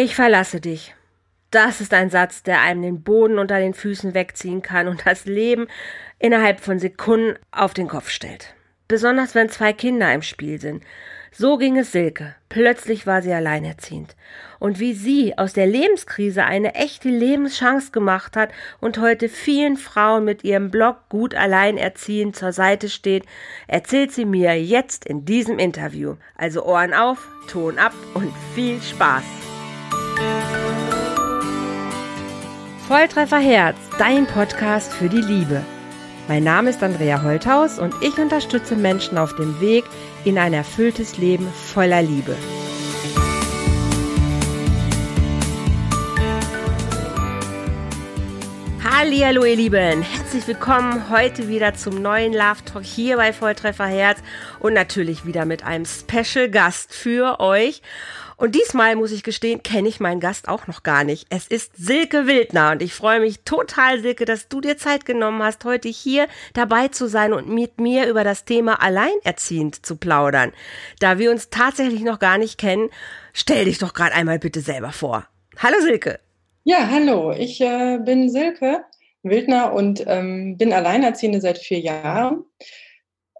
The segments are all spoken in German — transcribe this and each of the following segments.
Ich verlasse dich. Das ist ein Satz, der einem den Boden unter den Füßen wegziehen kann und das Leben innerhalb von Sekunden auf den Kopf stellt. Besonders wenn zwei Kinder im Spiel sind. So ging es Silke. Plötzlich war sie alleinerziehend. Und wie sie aus der Lebenskrise eine echte Lebenschance gemacht hat und heute vielen Frauen mit ihrem Blog gut alleinerziehend zur Seite steht, erzählt sie mir jetzt in diesem Interview. Also Ohren auf, Ton ab und viel Spaß. Volltreffer Herz, dein Podcast für die Liebe. Mein Name ist Andrea Holthaus und ich unterstütze Menschen auf dem Weg in ein erfülltes Leben voller Liebe. Hallo ihr Lieben, herzlich willkommen heute wieder zum neuen Love Talk hier bei Volltreffer Herz und natürlich wieder mit einem Special Gast für euch. Und diesmal muss ich gestehen, kenne ich meinen Gast auch noch gar nicht. Es ist Silke Wildner und ich freue mich total, Silke, dass du dir Zeit genommen hast, heute hier dabei zu sein und mit mir über das Thema Alleinerziehend zu plaudern. Da wir uns tatsächlich noch gar nicht kennen, stell dich doch gerade einmal bitte selber vor. Hallo Silke. Ja, hallo, ich äh, bin Silke Wildner und ähm, bin Alleinerziehende seit vier Jahren.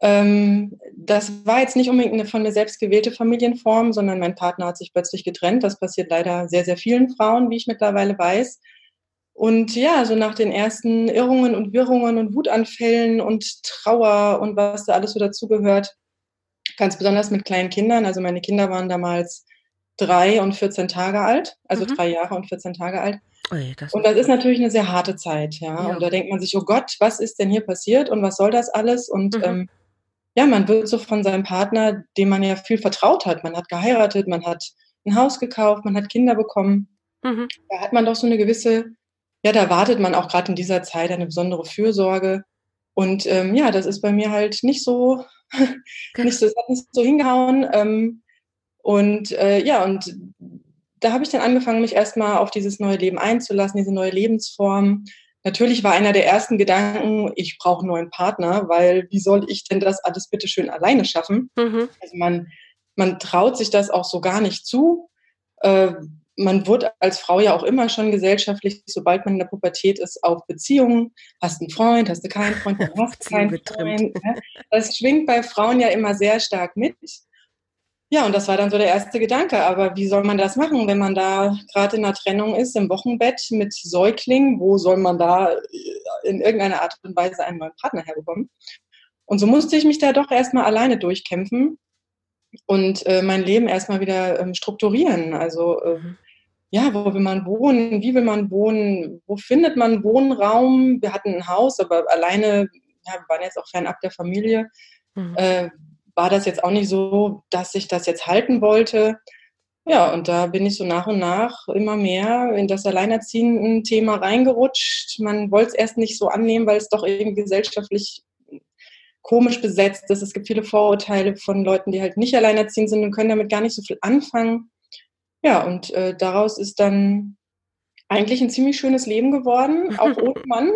Ähm, das war jetzt nicht unbedingt eine von mir selbst gewählte Familienform, sondern mein Partner hat sich plötzlich getrennt. Das passiert leider sehr, sehr vielen Frauen, wie ich mittlerweile weiß. Und ja, so nach den ersten Irrungen und Wirrungen und Wutanfällen und Trauer und was da alles so dazugehört, ganz besonders mit kleinen Kindern. Also meine Kinder waren damals drei und 14 Tage alt, also mhm. drei Jahre und 14 Tage alt. Ui, das und das ist natürlich eine sehr harte Zeit, ja? ja? Und da denkt man sich, oh Gott, was ist denn hier passiert und was soll das alles? Und mhm. ähm, ja, man wird so von seinem Partner, dem man ja viel vertraut hat. Man hat geheiratet, man hat ein Haus gekauft, man hat Kinder bekommen. Mhm. Da hat man doch so eine gewisse, ja, da wartet man auch gerade in dieser Zeit eine besondere Fürsorge. Und ähm, ja, das ist bei mir halt nicht so, nicht so, nicht so hingehauen. Ähm, und äh, ja, und da habe ich dann angefangen, mich erstmal auf dieses neue Leben einzulassen, diese neue Lebensform. Natürlich war einer der ersten Gedanken, ich brauche einen neuen Partner, weil wie soll ich denn das alles bitte schön alleine schaffen? Mhm. Also man, man traut sich das auch so gar nicht zu. Äh, man wird als Frau ja auch immer schon gesellschaftlich, sobald man in der Pubertät ist, auf Beziehungen. Hast einen Freund, hast du keinen Freund, hast du keinen Freund. Ne? Das schwingt bei Frauen ja immer sehr stark mit. Ja, und das war dann so der erste Gedanke. Aber wie soll man das machen, wenn man da gerade in einer Trennung ist, im Wochenbett mit Säugling? Wo soll man da äh, in irgendeiner Art und Weise einen neuen Partner herbekommen? Und so musste ich mich da doch erstmal alleine durchkämpfen und äh, mein Leben erstmal wieder ähm, strukturieren. Also, äh, ja, wo will man wohnen? Wie will man wohnen? Wo findet man Wohnraum? Wir hatten ein Haus, aber alleine, ja, wir waren jetzt auch fernab der Familie. Mhm. Äh, war das jetzt auch nicht so, dass ich das jetzt halten wollte. Ja, und da bin ich so nach und nach immer mehr in das Alleinerziehenden-Thema reingerutscht. Man wollte es erst nicht so annehmen, weil es doch irgendwie gesellschaftlich komisch besetzt ist. Es gibt viele Vorurteile von Leuten, die halt nicht alleinerziehend sind und können damit gar nicht so viel anfangen. Ja, und äh, daraus ist dann eigentlich ein ziemlich schönes Leben geworden, auch ohne Mann.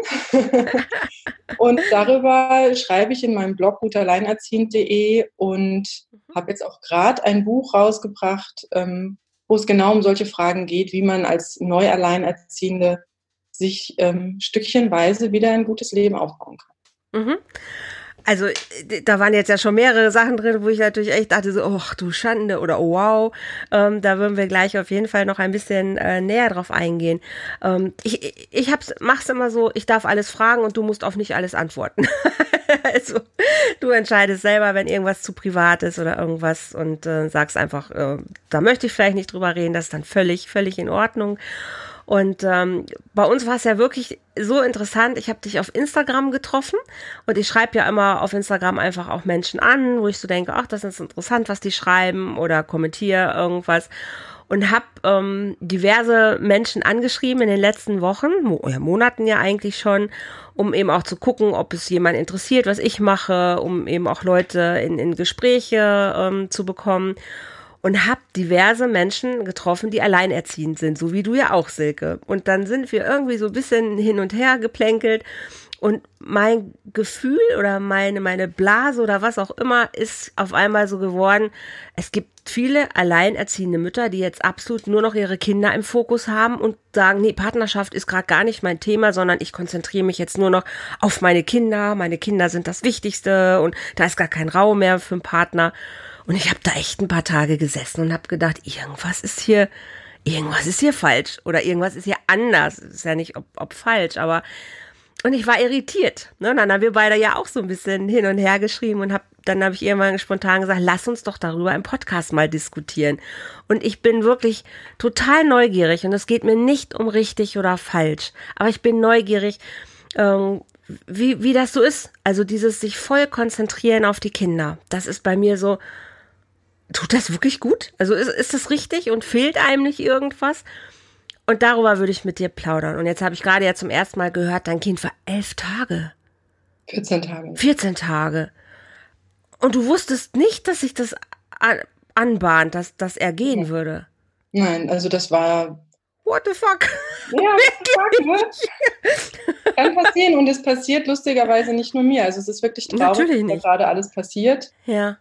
und darüber schreibe ich in meinem Blog gutalleinerziehend.de und mhm. habe jetzt auch gerade ein Buch rausgebracht, ähm, wo es genau um solche Fragen geht, wie man als Neualleinerziehende sich ähm, stückchenweise wieder ein gutes Leben aufbauen kann. Mhm also da waren jetzt ja schon mehrere Sachen drin, wo ich natürlich echt dachte so, oh du Schande oder oh wow, ähm, da würden wir gleich auf jeden Fall noch ein bisschen äh, näher drauf eingehen. Ähm, ich ich hab's, mach's immer so, ich darf alles fragen und du musst auf nicht alles antworten. also du entscheidest selber, wenn irgendwas zu privat ist oder irgendwas und äh, sagst einfach, äh, da möchte ich vielleicht nicht drüber reden, das ist dann völlig, völlig in Ordnung. Und ähm, bei uns war es ja wirklich so interessant. Ich habe dich auf Instagram getroffen und ich schreibe ja immer auf Instagram einfach auch Menschen an, wo ich so denke, ach, das ist interessant, was die schreiben oder kommentiere irgendwas. Und habe ähm, diverse Menschen angeschrieben in den letzten Wochen, ja, Monaten ja eigentlich schon, um eben auch zu gucken, ob es jemand interessiert, was ich mache, um eben auch Leute in, in Gespräche ähm, zu bekommen und habe diverse Menschen getroffen, die alleinerziehend sind, so wie du ja auch, Silke. Und dann sind wir irgendwie so ein bisschen hin und her geplänkelt. Und mein Gefühl oder meine, meine Blase oder was auch immer ist auf einmal so geworden. Es gibt viele alleinerziehende Mütter, die jetzt absolut nur noch ihre Kinder im Fokus haben und sagen, nee, Partnerschaft ist gerade gar nicht mein Thema, sondern ich konzentriere mich jetzt nur noch auf meine Kinder. Meine Kinder sind das Wichtigste und da ist gar kein Raum mehr für einen Partner. Und ich habe da echt ein paar Tage gesessen und habe gedacht, irgendwas ist hier, irgendwas ist hier falsch oder irgendwas ist hier anders. Ist ja nicht ob, ob falsch, aber und ich war irritiert. Ne? Und dann haben wir beide ja auch so ein bisschen hin und her geschrieben und hab, dann habe ich irgendwann spontan gesagt, lass uns doch darüber im Podcast mal diskutieren. Und ich bin wirklich total neugierig und es geht mir nicht um richtig oder falsch, aber ich bin neugierig, ähm, wie, wie das so ist. Also dieses sich voll konzentrieren auf die Kinder. Das ist bei mir so, tut das wirklich gut? Also ist, ist das richtig und fehlt einem nicht irgendwas? Und darüber würde ich mit dir plaudern. Und jetzt habe ich gerade ja zum ersten Mal gehört, dein Kind war elf Tage. 14 Tage. 14 Tage. Und du wusstest nicht, dass sich das anbahnt, dass, dass er gehen ja. würde. Nein, also das war. What the fuck? Ja, what the fuck, ne? Kann passieren und es passiert lustigerweise nicht nur mir. Also es ist wirklich traurig, was gerade alles passiert. Ja.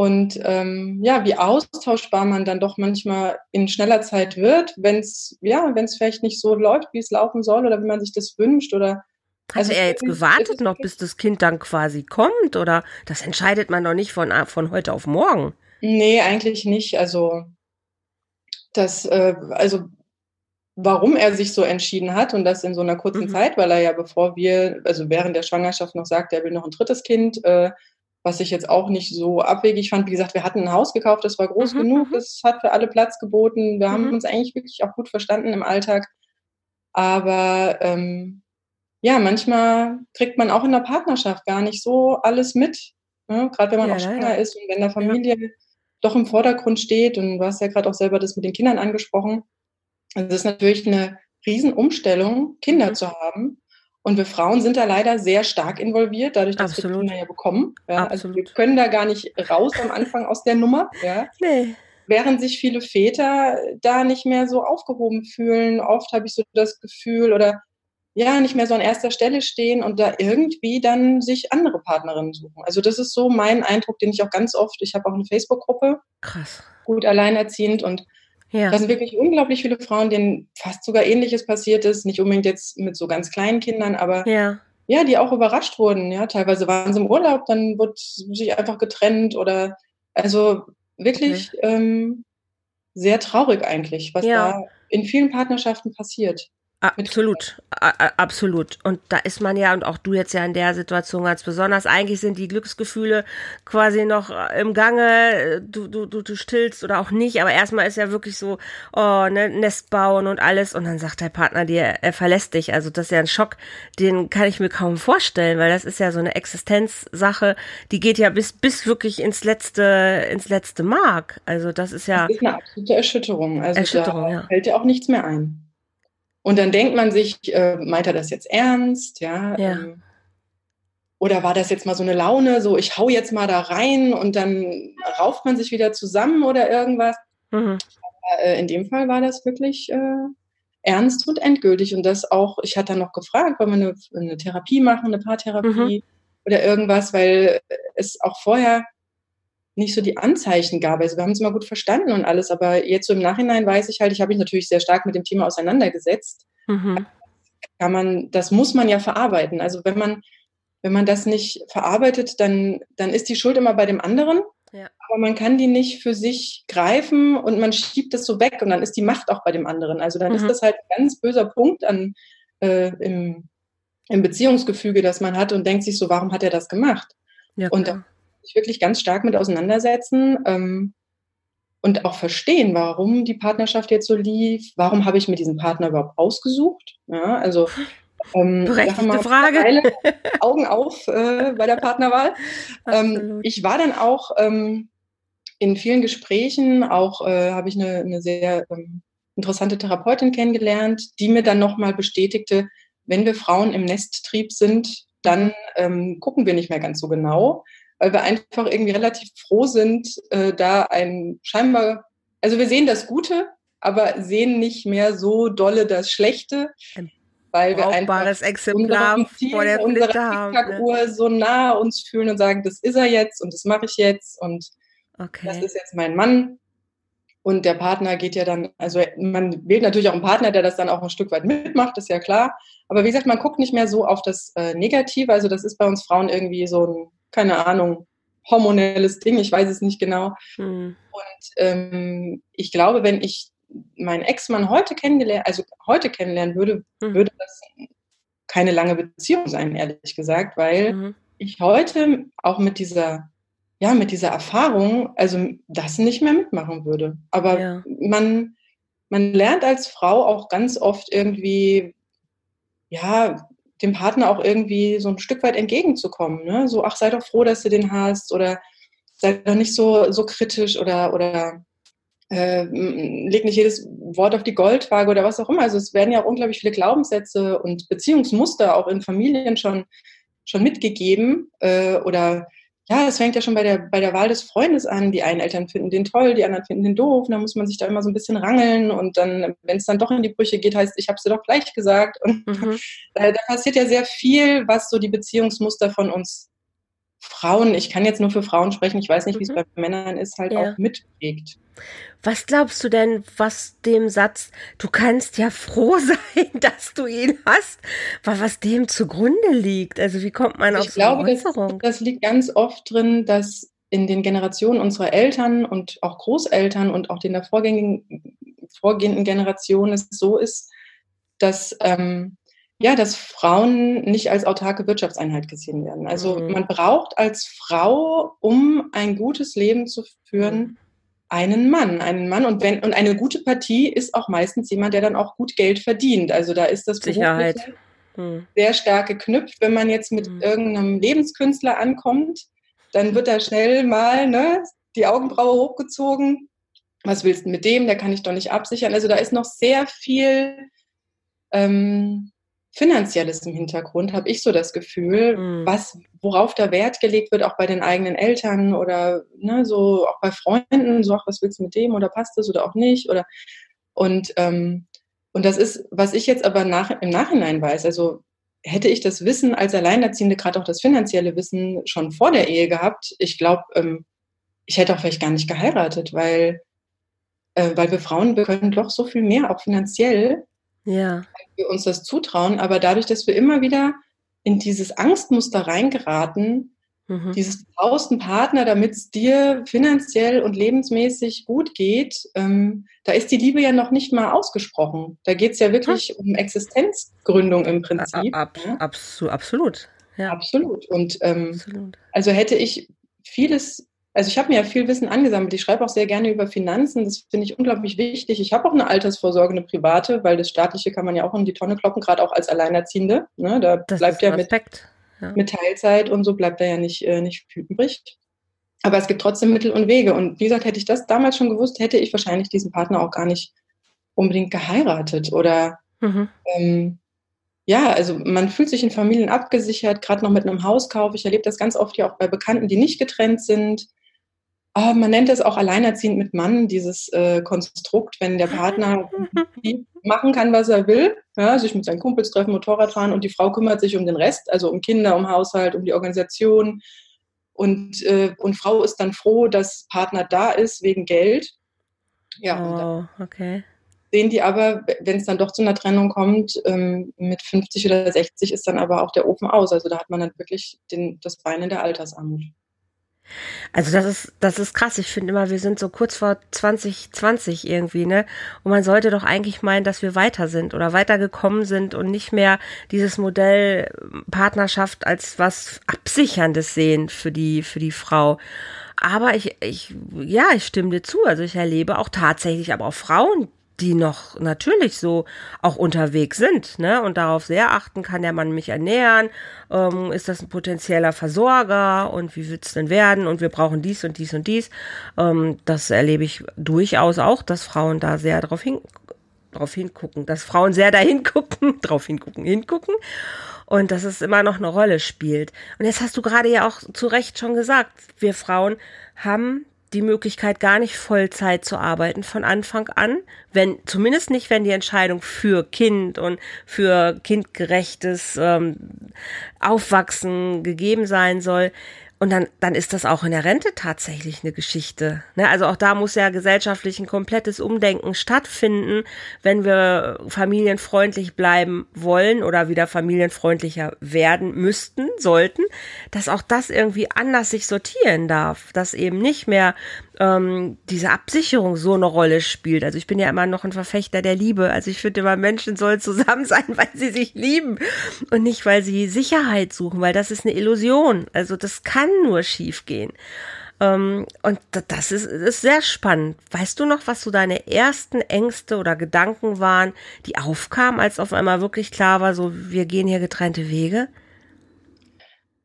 Und ähm, ja, wie austauschbar man dann doch manchmal in schneller Zeit wird, wenn es ja, wenn es vielleicht nicht so läuft, wie es laufen soll oder wie man sich das wünscht oder hat also er jetzt gewartet noch, bis das Kind dann quasi kommt? Oder das entscheidet man doch nicht von, von heute auf morgen? Nee, eigentlich nicht. Also, das, äh, also, warum er sich so entschieden hat und das in so einer kurzen mhm. Zeit, weil er ja, bevor wir, also während der Schwangerschaft noch sagte, er will noch ein drittes Kind, äh, was ich jetzt auch nicht so abwegig fand. Wie gesagt, wir hatten ein Haus gekauft, das war groß mhm. genug, das hat für alle Platz geboten. Wir mhm. haben uns eigentlich wirklich auch gut verstanden im Alltag. Aber ähm, ja, manchmal kriegt man auch in der Partnerschaft gar nicht so alles mit. Ne? Gerade wenn man ja, auch schwanger ja. ist und wenn der Familie ja. doch im Vordergrund steht. Und du hast ja gerade auch selber das mit den Kindern angesprochen. Also es ist natürlich eine Riesenumstellung, Kinder mhm. zu haben. Und wir Frauen sind da leider sehr stark involviert, dadurch, dass Absolut. wir Kinder ja bekommen. Ja, also wir können da gar nicht raus am Anfang aus der Nummer. Ja. Nee. Während sich viele Väter da nicht mehr so aufgehoben fühlen. Oft habe ich so das Gefühl oder ja, nicht mehr so an erster Stelle stehen und da irgendwie dann sich andere Partnerinnen suchen. Also das ist so mein Eindruck, den ich auch ganz oft, ich habe auch eine Facebook-Gruppe, Krass. gut alleinerziehend und ja. Da sind wirklich unglaublich viele Frauen, denen fast sogar Ähnliches passiert ist. Nicht unbedingt jetzt mit so ganz kleinen Kindern, aber ja, ja die auch überrascht wurden. Ja, teilweise waren sie im Urlaub, dann wurde sich einfach getrennt oder also wirklich okay. ähm, sehr traurig eigentlich, was ja. da in vielen Partnerschaften passiert. Absolut, absolut. Und da ist man ja, und auch du jetzt ja in der Situation ganz besonders, eigentlich sind die Glücksgefühle quasi noch äh, im Gange, du, du, du, du stillst oder auch nicht, aber erstmal ist ja wirklich so, oh, ne, Nest bauen und alles, und dann sagt der Partner dir, er verlässt dich. Also das ist ja ein Schock, den kann ich mir kaum vorstellen, weil das ist ja so eine Existenzsache, die geht ja bis, bis wirklich ins letzte, ins letzte Mark. Also das ist ja. Das ist eine absolute Erschütterung. Also Erschütterung, da ja. fällt ja auch nichts mehr ein. Und dann denkt man sich, äh, meint er das jetzt ernst? Ja. ja. Ähm, oder war das jetzt mal so eine Laune, so ich hau jetzt mal da rein und dann rauft man sich wieder zusammen oder irgendwas? Mhm. Aber, äh, in dem Fall war das wirklich äh, ernst und endgültig. Und das auch, ich hatte dann noch gefragt, wollen wir eine, eine Therapie machen, eine Paartherapie mhm. oder irgendwas, weil es auch vorher nicht so die Anzeichen gab. Also wir haben es immer gut verstanden und alles, aber jetzt so im Nachhinein weiß ich halt, ich habe mich natürlich sehr stark mit dem Thema auseinandergesetzt. Mhm. Kann man, das muss man ja verarbeiten. Also wenn man, wenn man das nicht verarbeitet, dann, dann ist die Schuld immer bei dem anderen. Ja. Aber man kann die nicht für sich greifen und man schiebt es so weg und dann ist die Macht auch bei dem anderen. Also dann mhm. ist das halt ein ganz böser Punkt an, äh, im, im Beziehungsgefüge, das man hat und denkt sich so, warum hat er das gemacht? Ja, und dann sich wirklich ganz stark mit auseinandersetzen ähm, und auch verstehen, warum die Partnerschaft jetzt so lief, warum habe ich mir diesen Partner überhaupt ausgesucht. Ja, also ähm, Berechtigte Frage. Augen auf äh, bei der Partnerwahl. Ähm, ich war dann auch ähm, in vielen Gesprächen, auch äh, habe ich eine, eine sehr ähm, interessante Therapeutin kennengelernt, die mir dann nochmal bestätigte, wenn wir Frauen im Nesttrieb sind, dann ähm, gucken wir nicht mehr ganz so genau, weil wir einfach irgendwie relativ froh sind, äh, da ein scheinbar, also wir sehen das Gute, aber sehen nicht mehr so dolle das Schlechte. weil wir einfach Exemplar vor der Flinte haben. Ne? so nah uns fühlen und sagen, das ist er jetzt und das mache ich jetzt und okay. das ist jetzt mein Mann. Und der Partner geht ja dann, also man wählt natürlich auch einen Partner, der das dann auch ein Stück weit mitmacht, ist ja klar. Aber wie gesagt, man guckt nicht mehr so auf das äh, Negative. Also das ist bei uns Frauen irgendwie so ein, keine Ahnung, hormonelles Ding, ich weiß es nicht genau. Hm. Und ähm, ich glaube, wenn ich meinen Ex-Mann heute kennengelernt, also heute kennenlernen würde, hm. würde das keine lange Beziehung sein, ehrlich gesagt, weil mhm. ich heute auch mit dieser ja, mit dieser Erfahrung, also das nicht mehr mitmachen würde. Aber ja. man, man lernt als Frau auch ganz oft irgendwie, ja, dem Partner auch irgendwie so ein Stück weit entgegenzukommen. Ne? So, ach, sei doch froh, dass du den hast oder sei doch nicht so, so kritisch oder, oder äh, leg nicht jedes Wort auf die Goldwaage oder was auch immer. Also es werden ja auch unglaublich viele Glaubenssätze und Beziehungsmuster auch in Familien schon, schon mitgegeben äh, oder ja, es fängt ja schon bei der, bei der Wahl des Freundes an. Die einen Eltern finden den toll, die anderen finden den doof. Dann muss man sich da immer so ein bisschen rangeln. Und dann, wenn es dann doch in die Brüche geht, heißt, ich habe es dir doch gleich gesagt. Und mhm. da, da, passiert ja sehr viel, was so die Beziehungsmuster von uns Frauen, ich kann jetzt nur für Frauen sprechen, ich weiß nicht, wie es mhm. bei Männern ist, halt ja. auch mitprägt. Was glaubst du denn, was dem Satz, du kannst ja froh sein, dass du ihn hast, was dem zugrunde liegt? Also wie kommt man ich auf so glaube, eine Äußerung? Das, das liegt ganz oft drin, dass in den Generationen unserer Eltern und auch Großeltern und auch den der vorgängigen, vorgehenden Generationen es so ist, dass ähm, ja, dass Frauen nicht als autarke Wirtschaftseinheit gesehen werden. Also mhm. man braucht als Frau, um ein gutes Leben zu führen, mhm. einen Mann, einen Mann und wenn und eine gute Partie ist auch meistens jemand, der dann auch gut Geld verdient. Also da ist das Sicherheit mhm. sehr stark geknüpft. Wenn man jetzt mit mhm. irgendeinem Lebenskünstler ankommt, dann wird da schnell mal ne, die Augenbraue hochgezogen. Was willst du mit dem? Der kann ich doch nicht absichern. Also da ist noch sehr viel ähm, Finanzielles im Hintergrund, habe ich so das Gefühl, mhm. was, worauf da Wert gelegt wird, auch bei den eigenen Eltern oder ne, so auch bei Freunden, so, ach, was willst du mit dem oder passt das oder auch nicht? Oder und, ähm, und das ist, was ich jetzt aber nach, im Nachhinein weiß, also hätte ich das Wissen als Alleinerziehende, gerade auch das finanzielle Wissen schon vor der Ehe gehabt, ich glaube, ähm, ich hätte auch vielleicht gar nicht geheiratet, weil, äh, weil wir Frauen, wir können doch so viel mehr, auch finanziell, ja. wir uns das zutrauen. Aber dadurch, dass wir immer wieder in dieses Angstmuster reingeraten, mhm. dieses brauchst Partner, damit es dir finanziell und lebensmäßig gut geht, ähm, da ist die Liebe ja noch nicht mal ausgesprochen. Da geht es ja wirklich hm. um Existenzgründung im Prinzip. Ab, ja. absolut. Ja. Absolut. Und ähm, absolut. also hätte ich vieles also ich habe mir ja viel Wissen angesammelt. Ich schreibe auch sehr gerne über Finanzen. Das finde ich unglaublich wichtig. Ich habe auch eine Altersvorsorge, eine private, weil das staatliche kann man ja auch in die Tonne kloppen, gerade auch als Alleinerziehende. Ne? Da das bleibt ja mit, ja mit, Teilzeit und so bleibt da ja nicht, äh, nicht übrig. Aber es gibt trotzdem Mittel und Wege. Und wie gesagt, hätte ich das damals schon gewusst, hätte ich wahrscheinlich diesen Partner auch gar nicht unbedingt geheiratet. Oder mhm. ähm, ja, also man fühlt sich in Familien abgesichert, gerade noch mit einem Hauskauf. Ich erlebe das ganz oft ja auch bei Bekannten, die nicht getrennt sind Oh, man nennt es auch alleinerziehend mit Mann, dieses äh, Konstrukt, wenn der Partner machen kann, was er will, ja, sich mit seinen Kumpels treffen, Motorrad fahren und die Frau kümmert sich um den Rest, also um Kinder, um Haushalt, um die Organisation. Und, äh, und Frau ist dann froh, dass Partner da ist wegen Geld. Ja, oh, okay. Sehen die aber, wenn es dann doch zu einer Trennung kommt, ähm, mit 50 oder 60 ist dann aber auch der Ofen aus. Also da hat man dann wirklich den, das Bein in der Altersarmut. Also das ist, das ist krass. Ich finde immer, wir sind so kurz vor 2020 irgendwie, ne? Und man sollte doch eigentlich meinen, dass wir weiter sind oder weitergekommen sind und nicht mehr dieses Modell Partnerschaft als was Absicherndes sehen für die, für die Frau. Aber ich, ich, ja, ich stimme dir zu. Also ich erlebe auch tatsächlich aber auch Frauen, die noch natürlich so auch unterwegs sind, ne? Und darauf sehr achten, kann der Mann mich ernähren? Ähm, ist das ein potenzieller Versorger? Und wie wird's denn werden? Und wir brauchen dies und dies und dies. Ähm, das erlebe ich durchaus auch, dass Frauen da sehr drauf hin, drauf hingucken, dass Frauen sehr dahin gucken, drauf hingucken, hingucken. Und dass es immer noch eine Rolle spielt. Und jetzt hast du gerade ja auch zu Recht schon gesagt, wir Frauen haben die Möglichkeit, gar nicht Vollzeit zu arbeiten von Anfang an, wenn zumindest nicht, wenn die Entscheidung für Kind und für kindgerechtes ähm, Aufwachsen gegeben sein soll. Und dann, dann ist das auch in der Rente tatsächlich eine Geschichte. Ne? Also auch da muss ja gesellschaftlich ein komplettes Umdenken stattfinden, wenn wir familienfreundlich bleiben wollen oder wieder familienfreundlicher werden müssten, sollten, dass auch das irgendwie anders sich sortieren darf, dass eben nicht mehr ähm, diese Absicherung so eine Rolle spielt. Also ich bin ja immer noch ein Verfechter der Liebe. Also ich finde immer, Menschen sollen zusammen sein, weil sie sich lieben und nicht, weil sie Sicherheit suchen, weil das ist eine Illusion. Also das kann nur schief gehen. Ähm, und das ist, ist sehr spannend. Weißt du noch, was so deine ersten Ängste oder Gedanken waren, die aufkamen, als auf einmal wirklich klar war, so wir gehen hier getrennte Wege?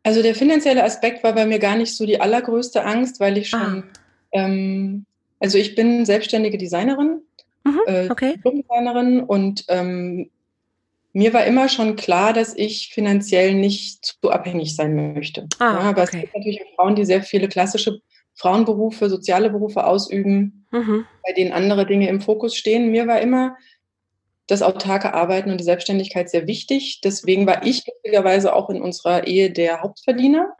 Also der finanzielle Aspekt war bei mir gar nicht so die allergrößte Angst, weil ich schon ah ähm, also ich bin selbstständige Designerin, mhm, äh, okay. Designerin und ähm, mir war immer schon klar, dass ich finanziell nicht zu abhängig sein möchte. Ah, ja, aber okay. es gibt natürlich auch Frauen, die sehr viele klassische Frauenberufe, soziale Berufe ausüben, mhm. bei denen andere Dinge im Fokus stehen. Mir war immer das autarke Arbeiten und die Selbstständigkeit sehr wichtig. Deswegen war ich glücklicherweise auch in unserer Ehe der Hauptverdiener.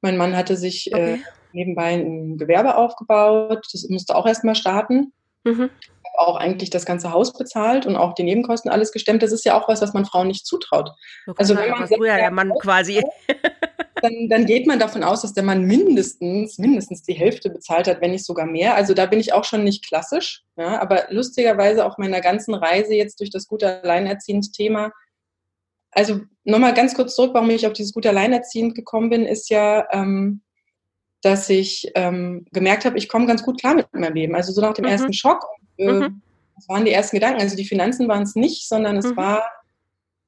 Mein Mann hatte sich äh, okay. äh, nebenbei ein Gewerbe aufgebaut. Das musste auch erstmal starten. Mhm. Auch eigentlich das ganze Haus bezahlt und auch die Nebenkosten alles gestemmt. Das ist ja auch was, was man Frauen nicht zutraut. Okay, also wenn man früher der Mann quasi. Dann, dann, geht man davon aus, dass der Mann mindestens, mindestens die Hälfte bezahlt hat, wenn nicht sogar mehr. Also da bin ich auch schon nicht klassisch. Ja, aber lustigerweise auf meiner ganzen Reise jetzt durch das gute Alleinerziehend-Thema also nochmal ganz kurz zurück, warum ich auf dieses gut alleinerziehend gekommen bin, ist ja, ähm, dass ich ähm, gemerkt habe, ich komme ganz gut klar mit meinem Leben. Also so nach dem mhm. ersten Schock, äh, mhm. das waren die ersten Gedanken. Also die Finanzen waren es nicht, sondern es mhm. war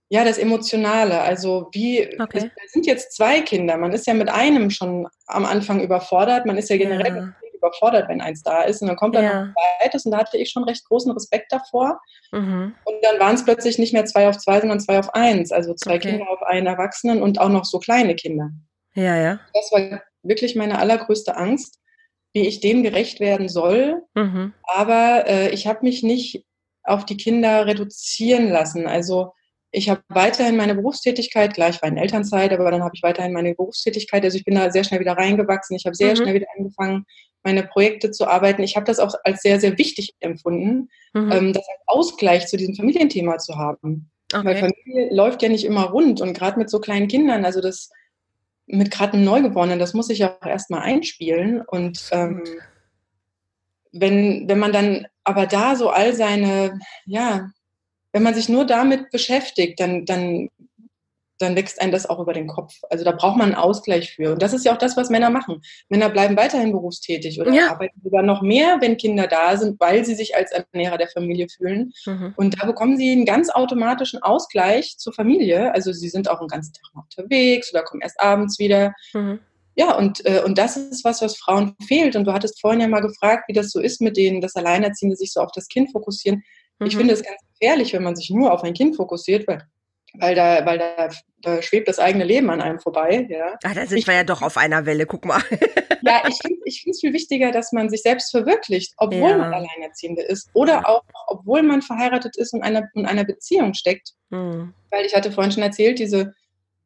ja das Emotionale. Also wie, okay. es, sind jetzt zwei Kinder. Man ist ja mit einem schon am Anfang überfordert. Man ist ja generell ja. überfordert, wenn eins da ist. Und dann kommt dann ja. noch ein zweites und da hatte ich schon recht großen Respekt davor. Mhm. Und dann waren es plötzlich nicht mehr zwei auf zwei, sondern zwei auf eins. Also zwei okay. Kinder auf einen Erwachsenen und auch noch so kleine Kinder. Ja, ja. Das war wirklich meine allergrößte Angst, wie ich dem gerecht werden soll. Mhm. Aber äh, ich habe mich nicht auf die Kinder reduzieren lassen. Also ich habe weiterhin meine Berufstätigkeit, klar, ich war in Elternzeit, aber dann habe ich weiterhin meine Berufstätigkeit. Also ich bin da sehr schnell wieder reingewachsen. Ich habe sehr mhm. schnell wieder angefangen, meine Projekte zu arbeiten. Ich habe das auch als sehr, sehr wichtig empfunden, mhm. ähm, das als Ausgleich zu diesem Familienthema zu haben. Okay. Weil Familie läuft ja nicht immer rund und gerade mit so kleinen Kindern, also das mit gerade einem Neugeborenen, das muss ich ja auch erstmal einspielen. Und ähm, wenn, wenn man dann aber da so all seine, ja, wenn man sich nur damit beschäftigt, dann, dann dann wächst einem das auch über den Kopf. Also da braucht man einen Ausgleich für. Und das ist ja auch das, was Männer machen. Männer bleiben weiterhin berufstätig oder ja. arbeiten sogar noch mehr, wenn Kinder da sind, weil sie sich als Ernährer der Familie fühlen. Mhm. Und da bekommen sie einen ganz automatischen Ausgleich zur Familie. Also sie sind auch einen ganzen Tag unterwegs oder kommen erst abends wieder. Mhm. Ja, und, äh, und das ist was, was Frauen fehlt. Und du hattest vorhin ja mal gefragt, wie das so ist mit denen, dass Alleinerziehende sich so auf das Kind fokussieren. Mhm. Ich finde es ganz gefährlich, wenn man sich nur auf ein Kind fokussiert, weil weil da, weil da, da schwebt das eigene Leben an einem vorbei. Ja. Ach, da sind ich, wir ja doch auf einer Welle, guck mal. ja, ich finde ich es viel wichtiger, dass man sich selbst verwirklicht, obwohl ja. man Alleinerziehende ist oder auch, obwohl man verheiratet ist und einer, in einer Beziehung steckt. Hm. Weil ich hatte vorhin schon erzählt, diese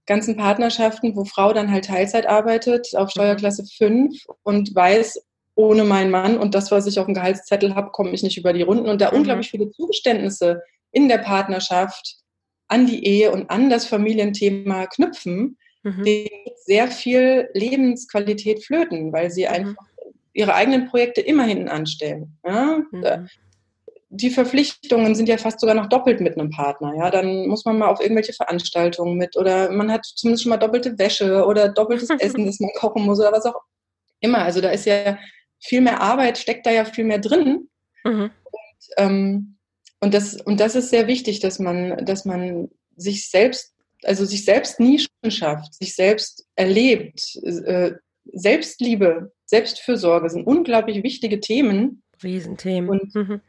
ganzen Partnerschaften, wo Frau dann halt Teilzeit arbeitet auf mhm. Steuerklasse 5 und weiß, ohne meinen Mann und das, was ich auf dem Gehaltszettel habe, komme ich nicht über die Runden und da mhm. unglaublich viele Zugeständnisse in der Partnerschaft an die Ehe und an das Familienthema knüpfen, mhm. sehr viel Lebensqualität flöten, weil sie mhm. einfach ihre eigenen Projekte immer hinten anstellen. Ja? Mhm. Die Verpflichtungen sind ja fast sogar noch doppelt mit einem Partner. Ja, dann muss man mal auf irgendwelche Veranstaltungen mit oder man hat zumindest schon mal doppelte Wäsche oder doppeltes Essen, das man kochen muss oder was auch immer. Also da ist ja viel mehr Arbeit, steckt da ja viel mehr drin. Mhm. Und, ähm, und das, und das ist sehr wichtig, dass man, dass man sich selbst, also sich selbst Nischen schafft, sich selbst erlebt. Äh, Selbstliebe, Selbstfürsorge sind unglaublich wichtige Themen. Riesenthemen. Und, mhm.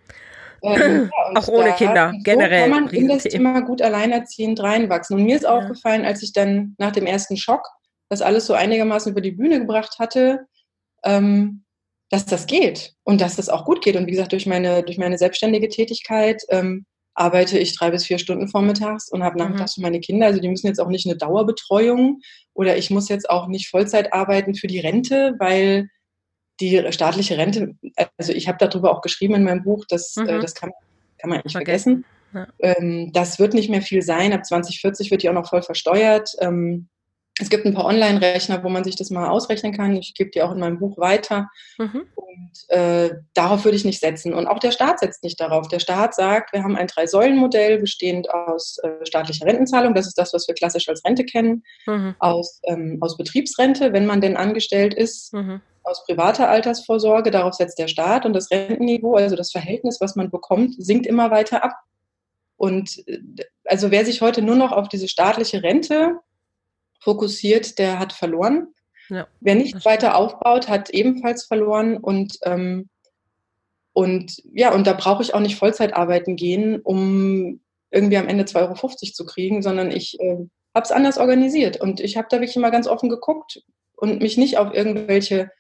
ähm, ja, Auch ohne Kinder, generell. So kann man in das Thema gut alleinerziehend reinwachsen. Und mir ist ja. aufgefallen, als ich dann nach dem ersten Schock das alles so einigermaßen über die Bühne gebracht hatte, ähm, dass das geht und dass das auch gut geht. Und wie gesagt, durch meine, durch meine selbstständige Tätigkeit ähm, arbeite ich drei bis vier Stunden vormittags und habe mhm. nachmittags für meine Kinder. Also die müssen jetzt auch nicht eine Dauerbetreuung oder ich muss jetzt auch nicht Vollzeit arbeiten für die Rente, weil die staatliche Rente, also ich habe darüber auch geschrieben in meinem Buch, dass äh, mhm. äh, das kann, kann man nicht vergessen. vergessen. Ja. Ähm, das wird nicht mehr viel sein. Ab 2040 wird die auch noch voll versteuert. Ähm, es gibt ein paar Online-Rechner, wo man sich das mal ausrechnen kann. Ich gebe die auch in meinem Buch weiter. Mhm. Und äh, darauf würde ich nicht setzen. Und auch der Staat setzt nicht darauf. Der Staat sagt, wir haben ein Drei-Säulen-Modell bestehend aus äh, staatlicher Rentenzahlung. Das ist das, was wir klassisch als Rente kennen. Mhm. Aus, ähm, aus Betriebsrente, wenn man denn angestellt ist. Mhm. Aus privater Altersvorsorge, darauf setzt der Staat. Und das Rentenniveau, also das Verhältnis, was man bekommt, sinkt immer weiter ab. Und äh, also wer sich heute nur noch auf diese staatliche Rente fokussiert, der hat verloren. Ja, Wer nicht weiter aufbaut, hat ebenfalls verloren und ähm, und ja, und da brauche ich auch nicht Vollzeit arbeiten gehen, um irgendwie am Ende 2,50 Euro zu kriegen, sondern ich äh, habe es anders organisiert. Und ich habe da wirklich mal ganz offen geguckt und mich nicht auf irgendwelche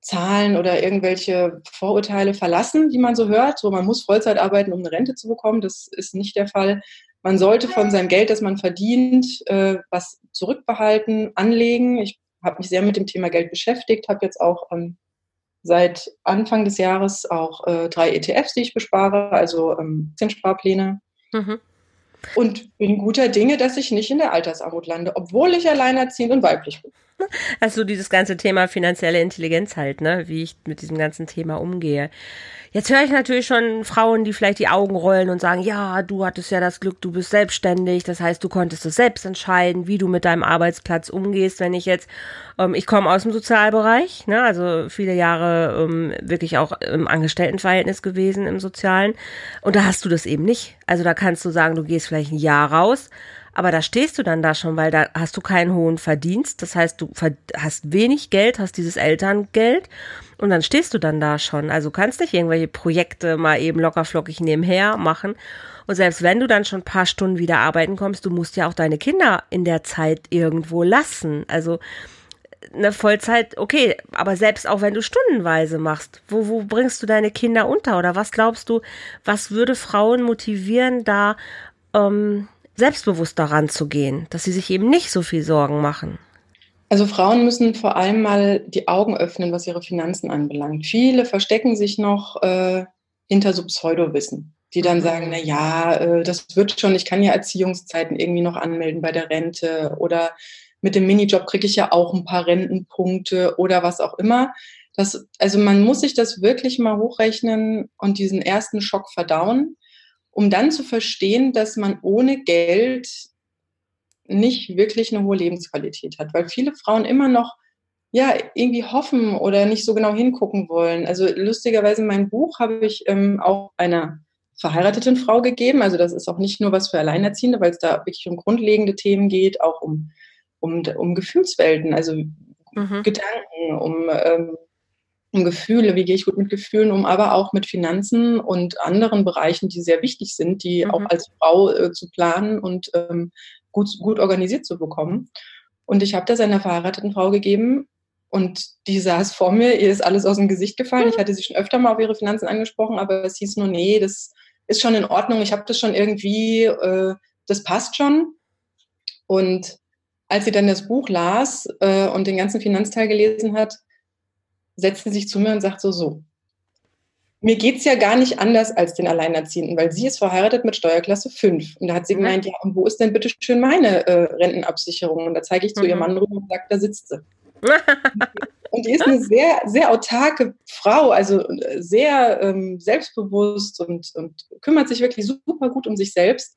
Zahlen oder irgendwelche Vorurteile verlassen, die man so hört. So, man muss Vollzeit arbeiten, um eine Rente zu bekommen. Das ist nicht der Fall. Man sollte von seinem Geld, das man verdient, äh, was zurückbehalten, anlegen. Ich habe mich sehr mit dem Thema Geld beschäftigt, habe jetzt auch ähm, seit Anfang des Jahres auch äh, drei ETFs, die ich bespare, also ähm, Aktiensparpläne. Mhm. Und bin guter Dinge, dass ich nicht in der Altersarmut lande, obwohl ich alleinerziehend und weiblich bin. Also dieses ganze Thema finanzielle Intelligenz halt, ne, wie ich mit diesem ganzen Thema umgehe. Jetzt höre ich natürlich schon Frauen, die vielleicht die Augen rollen und sagen, ja, du hattest ja das Glück, du bist selbstständig, das heißt, du konntest es selbst entscheiden, wie du mit deinem Arbeitsplatz umgehst. Wenn ich jetzt, ähm, ich komme aus dem Sozialbereich, ne, also viele Jahre ähm, wirklich auch im Angestelltenverhältnis gewesen im Sozialen und da hast du das eben nicht. Also da kannst du sagen, du gehst vielleicht ein Jahr raus, aber da stehst du dann da schon, weil da hast du keinen hohen Verdienst. Das heißt, du hast wenig Geld, hast dieses Elterngeld und dann stehst du dann da schon. Also kannst nicht irgendwelche Projekte mal eben lockerflockig nebenher machen. Und selbst wenn du dann schon ein paar Stunden wieder arbeiten kommst, du musst ja auch deine Kinder in der Zeit irgendwo lassen. Also eine Vollzeit, okay, aber selbst auch wenn du stundenweise machst, wo, wo bringst du deine Kinder unter? Oder was glaubst du, was würde Frauen motivieren, da ähm, selbstbewusst daran zu gehen, dass sie sich eben nicht so viel Sorgen machen? Also Frauen müssen vor allem mal die Augen öffnen, was ihre Finanzen anbelangt. Viele verstecken sich noch äh, hinter so Pseudowissen, die dann mhm. sagen, na ja, äh, das wird schon, ich kann ja Erziehungszeiten irgendwie noch anmelden bei der Rente oder mit dem Minijob kriege ich ja auch ein paar Rentenpunkte oder was auch immer. Das, also man muss sich das wirklich mal hochrechnen und diesen ersten Schock verdauen um dann zu verstehen, dass man ohne Geld nicht wirklich eine hohe Lebensqualität hat, weil viele Frauen immer noch ja irgendwie hoffen oder nicht so genau hingucken wollen. Also lustigerweise mein Buch habe ich ähm, auch einer verheirateten Frau gegeben. Also das ist auch nicht nur was für Alleinerziehende, weil es da wirklich um grundlegende Themen geht, auch um um, um Gefühlswelten, also mhm. Gedanken, um ähm, um Gefühle, wie gehe ich gut mit Gefühlen um, aber auch mit Finanzen und anderen Bereichen, die sehr wichtig sind, die mhm. auch als Frau äh, zu planen und ähm, gut, gut organisiert zu bekommen. Und ich habe das einer verheirateten Frau gegeben und die saß vor mir, ihr ist alles aus dem Gesicht gefallen. Ich hatte sie schon öfter mal auf ihre Finanzen angesprochen, aber es hieß nur, nee, das ist schon in Ordnung, ich habe das schon irgendwie, äh, das passt schon. Und als sie dann das Buch las äh, und den ganzen Finanzteil gelesen hat, setzt sie sich zu mir und sagt so, so, mir geht es ja gar nicht anders als den Alleinerziehenden, weil sie ist verheiratet mit Steuerklasse 5. Und da hat sie mhm. gemeint, ja, und wo ist denn bitte schön meine äh, Rentenabsicherung? Und da zeige ich zu mhm. ihrem Mann rüber und sage, da sitzt sie. und die ist eine sehr, sehr autarke Frau, also äh, sehr ähm, selbstbewusst und, und kümmert sich wirklich super gut um sich selbst.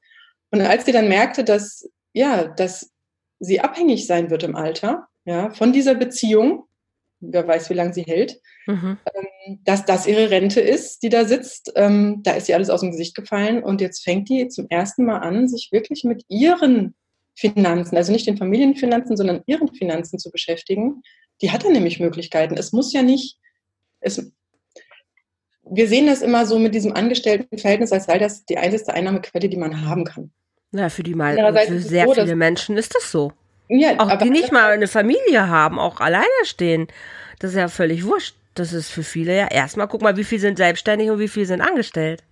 Und als sie dann merkte, dass, ja, dass sie abhängig sein wird im Alter, ja, von dieser Beziehung, wer weiß, wie lange sie hält, mhm. ähm, dass das ihre Rente ist, die da sitzt. Ähm, da ist ihr alles aus dem Gesicht gefallen und jetzt fängt die zum ersten Mal an, sich wirklich mit ihren Finanzen, also nicht den Familienfinanzen, sondern ihren Finanzen zu beschäftigen. Die hat dann nämlich Möglichkeiten. Es muss ja nicht, es, wir sehen das immer so mit diesem Angestelltenverhältnis, als sei das die einzige Einnahmequelle, die man haben kann. Na, für die mal, für sehr so, viele Menschen ist das so. Ja, auch die nicht mal eine Familie haben, auch alleine stehen. Das ist ja völlig wurscht. das ist für viele ja erstmal, guck mal, wie viel sind selbstständig und wie viel sind angestellt.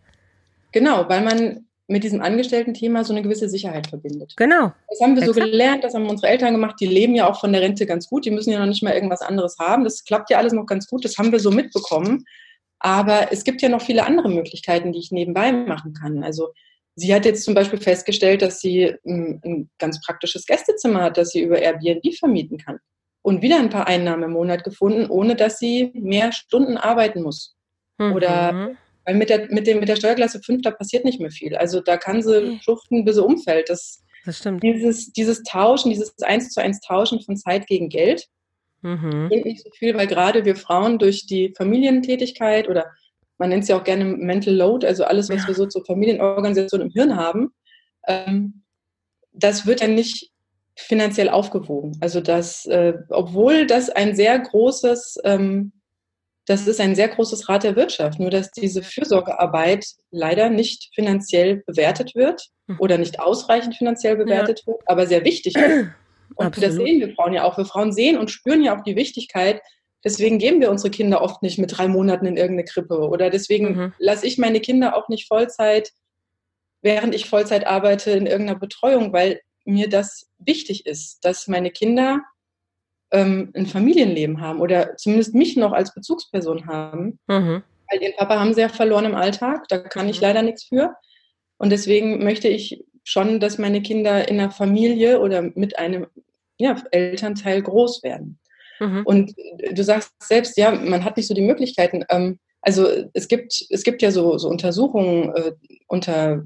Genau, weil man mit diesem Angestellten-Thema so eine gewisse Sicherheit verbindet. Genau. Das haben wir Exakt. so gelernt, das haben unsere Eltern gemacht. Die leben ja auch von der Rente ganz gut. Die müssen ja noch nicht mal irgendwas anderes haben. Das klappt ja alles noch ganz gut. Das haben wir so mitbekommen. Aber es gibt ja noch viele andere Möglichkeiten, die ich nebenbei machen kann. Also sie hat jetzt zum Beispiel festgestellt, dass sie ein, ein ganz praktisches Gästezimmer hat, das sie über Airbnb vermieten kann. Und wieder ein paar Einnahmen im Monat gefunden, ohne dass sie mehr Stunden arbeiten muss. Mhm. Oder weil mit der, mit, dem, mit der Steuerklasse 5, da passiert nicht mehr viel. Also da kann sie schluchten, bis sie umfällt. Das, das stimmt. Dieses, dieses Tauschen, dieses eins zu eins Tauschen von Zeit gegen Geld, mhm. bringt nicht so viel, weil gerade wir Frauen durch die Familientätigkeit oder man nennt es ja auch gerne Mental Load, also alles, was ja. wir so zur Familienorganisation im Hirn haben, ähm, das wird dann nicht finanziell aufgewogen. Also das, äh, obwohl das ein sehr großes ähm, das ist ein sehr großes Rad der Wirtschaft, nur dass diese Fürsorgearbeit leider nicht finanziell bewertet wird hm. oder nicht ausreichend finanziell bewertet ja. wird, aber sehr wichtig ist. Und Absolut. das sehen wir Frauen ja auch. Wir Frauen sehen und spüren ja auch die Wichtigkeit. Deswegen geben wir unsere Kinder oft nicht mit drei Monaten in irgendeine Krippe. Oder deswegen mhm. lasse ich meine Kinder auch nicht Vollzeit, während ich Vollzeit arbeite, in irgendeiner Betreuung, weil mir das wichtig ist, dass meine Kinder ähm, ein Familienleben haben oder zumindest mich noch als Bezugsperson haben. Mhm. Weil ihren Papa haben sie ja verloren im Alltag, da kann ich mhm. leider nichts für. Und deswegen möchte ich schon, dass meine Kinder in einer Familie oder mit einem ja, Elternteil groß werden. Mhm. Und du sagst selbst, ja, man hat nicht so die Möglichkeiten. Ähm, also es gibt, es gibt ja so, so Untersuchungen äh, unter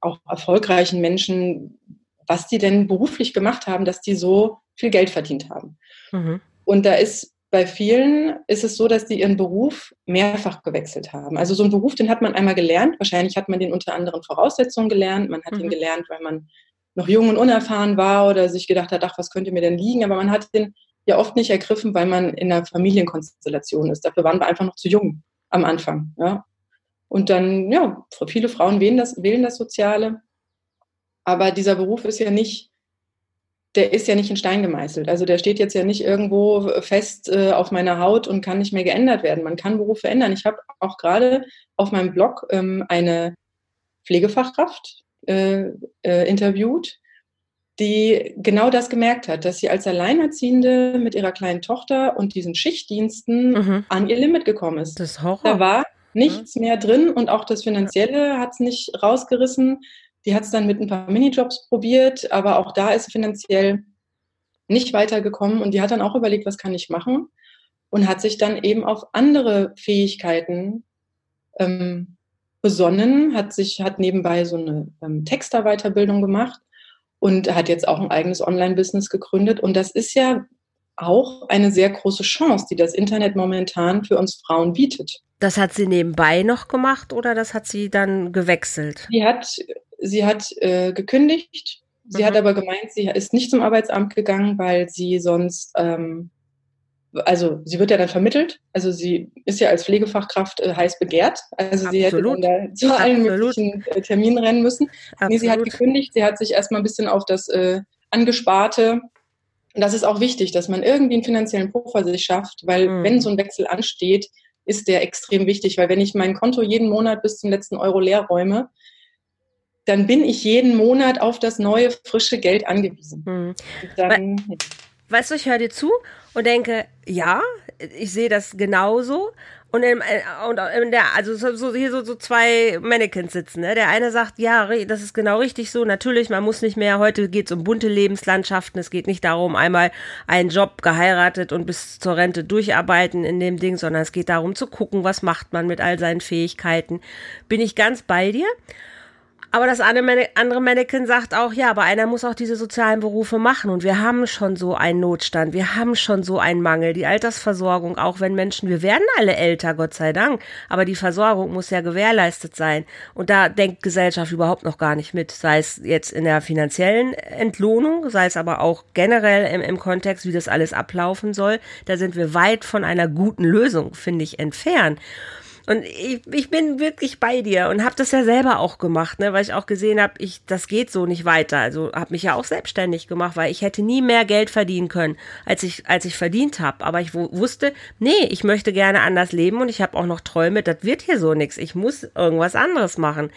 auch erfolgreichen Menschen, was die denn beruflich gemacht haben, dass die so viel Geld verdient haben. Mhm. Und da ist bei vielen ist es so, dass die ihren Beruf mehrfach gewechselt haben. Also so ein Beruf, den hat man einmal gelernt. Wahrscheinlich hat man den unter anderen Voraussetzungen gelernt. Man hat mhm. ihn gelernt, weil man noch jung und unerfahren war oder sich gedacht hat, ach, was könnte mir denn liegen? Aber man hat den ja oft nicht ergriffen, weil man in einer Familienkonstellation ist. Dafür waren wir einfach noch zu jung am Anfang. Ja. Und dann, ja, viele Frauen wählen das, wählen das Soziale. Aber dieser Beruf ist ja nicht der ist ja nicht in Stein gemeißelt. Also der steht jetzt ja nicht irgendwo fest äh, auf meiner Haut und kann nicht mehr geändert werden. Man kann Berufe ändern. Ich habe auch gerade auf meinem Blog ähm, eine Pflegefachkraft äh, äh, interviewt, die genau das gemerkt hat, dass sie als Alleinerziehende mit ihrer kleinen Tochter und diesen Schichtdiensten mhm. an ihr Limit gekommen ist. Das Horror. Da war nichts mhm. mehr drin und auch das Finanzielle hat es nicht rausgerissen. Die hat es dann mit ein paar Minijobs probiert, aber auch da ist finanziell nicht weitergekommen und die hat dann auch überlegt, was kann ich machen und hat sich dann eben auf andere Fähigkeiten ähm, besonnen, hat sich, hat nebenbei so eine ähm, Texterweiterbildung gemacht und hat jetzt auch ein eigenes Online-Business gegründet. Und das ist ja auch eine sehr große Chance, die das Internet momentan für uns Frauen bietet. Das hat sie nebenbei noch gemacht oder das hat sie dann gewechselt? Die hat Sie hat äh, gekündigt. Sie mhm. hat aber gemeint, sie ist nicht zum Arbeitsamt gegangen, weil sie sonst, ähm, also sie wird ja dann vermittelt. Also sie ist ja als Pflegefachkraft äh, heiß begehrt. Also Absolut. sie hätte dann da zu allen möglichen äh, Terminen rennen müssen. Nee, sie hat gekündigt. Sie hat sich erstmal ein bisschen auf das äh, Angesparte und das ist auch wichtig, dass man irgendwie einen finanziellen Puffer sich schafft, weil mhm. wenn so ein Wechsel ansteht, ist der extrem wichtig, weil wenn ich mein Konto jeden Monat bis zum letzten Euro leer räume, dann bin ich jeden Monat auf das neue, frische Geld angewiesen. Hm. Dann, weißt du, ich höre dir zu und denke, ja, ich sehe das genauso. Und, in, und in der, also so, hier so, so zwei Mannequins sitzen. Ne? Der eine sagt, ja, das ist genau richtig so. Natürlich, man muss nicht mehr. Heute geht es um bunte Lebenslandschaften. Es geht nicht darum, einmal einen Job geheiratet und bis zur Rente durcharbeiten in dem Ding, sondern es geht darum zu gucken, was macht man mit all seinen Fähigkeiten. Bin ich ganz bei dir. Aber das andere Mannequin sagt auch, ja, aber einer muss auch diese sozialen Berufe machen. Und wir haben schon so einen Notstand, wir haben schon so einen Mangel. Die Altersversorgung, auch wenn Menschen, wir werden alle älter, Gott sei Dank, aber die Versorgung muss ja gewährleistet sein. Und da denkt Gesellschaft überhaupt noch gar nicht mit, sei es jetzt in der finanziellen Entlohnung, sei es aber auch generell im, im Kontext, wie das alles ablaufen soll. Da sind wir weit von einer guten Lösung, finde ich, entfernt. Und ich, ich bin wirklich bei dir und habe das ja selber auch gemacht, ne, weil ich auch gesehen habe, ich das geht so nicht weiter. Also habe mich ja auch selbstständig gemacht, weil ich hätte nie mehr Geld verdienen können, als ich als ich verdient habe. Aber ich wusste, nee, ich möchte gerne anders leben und ich habe auch noch Träume. Das wird hier so nichts. Ich muss irgendwas anderes machen.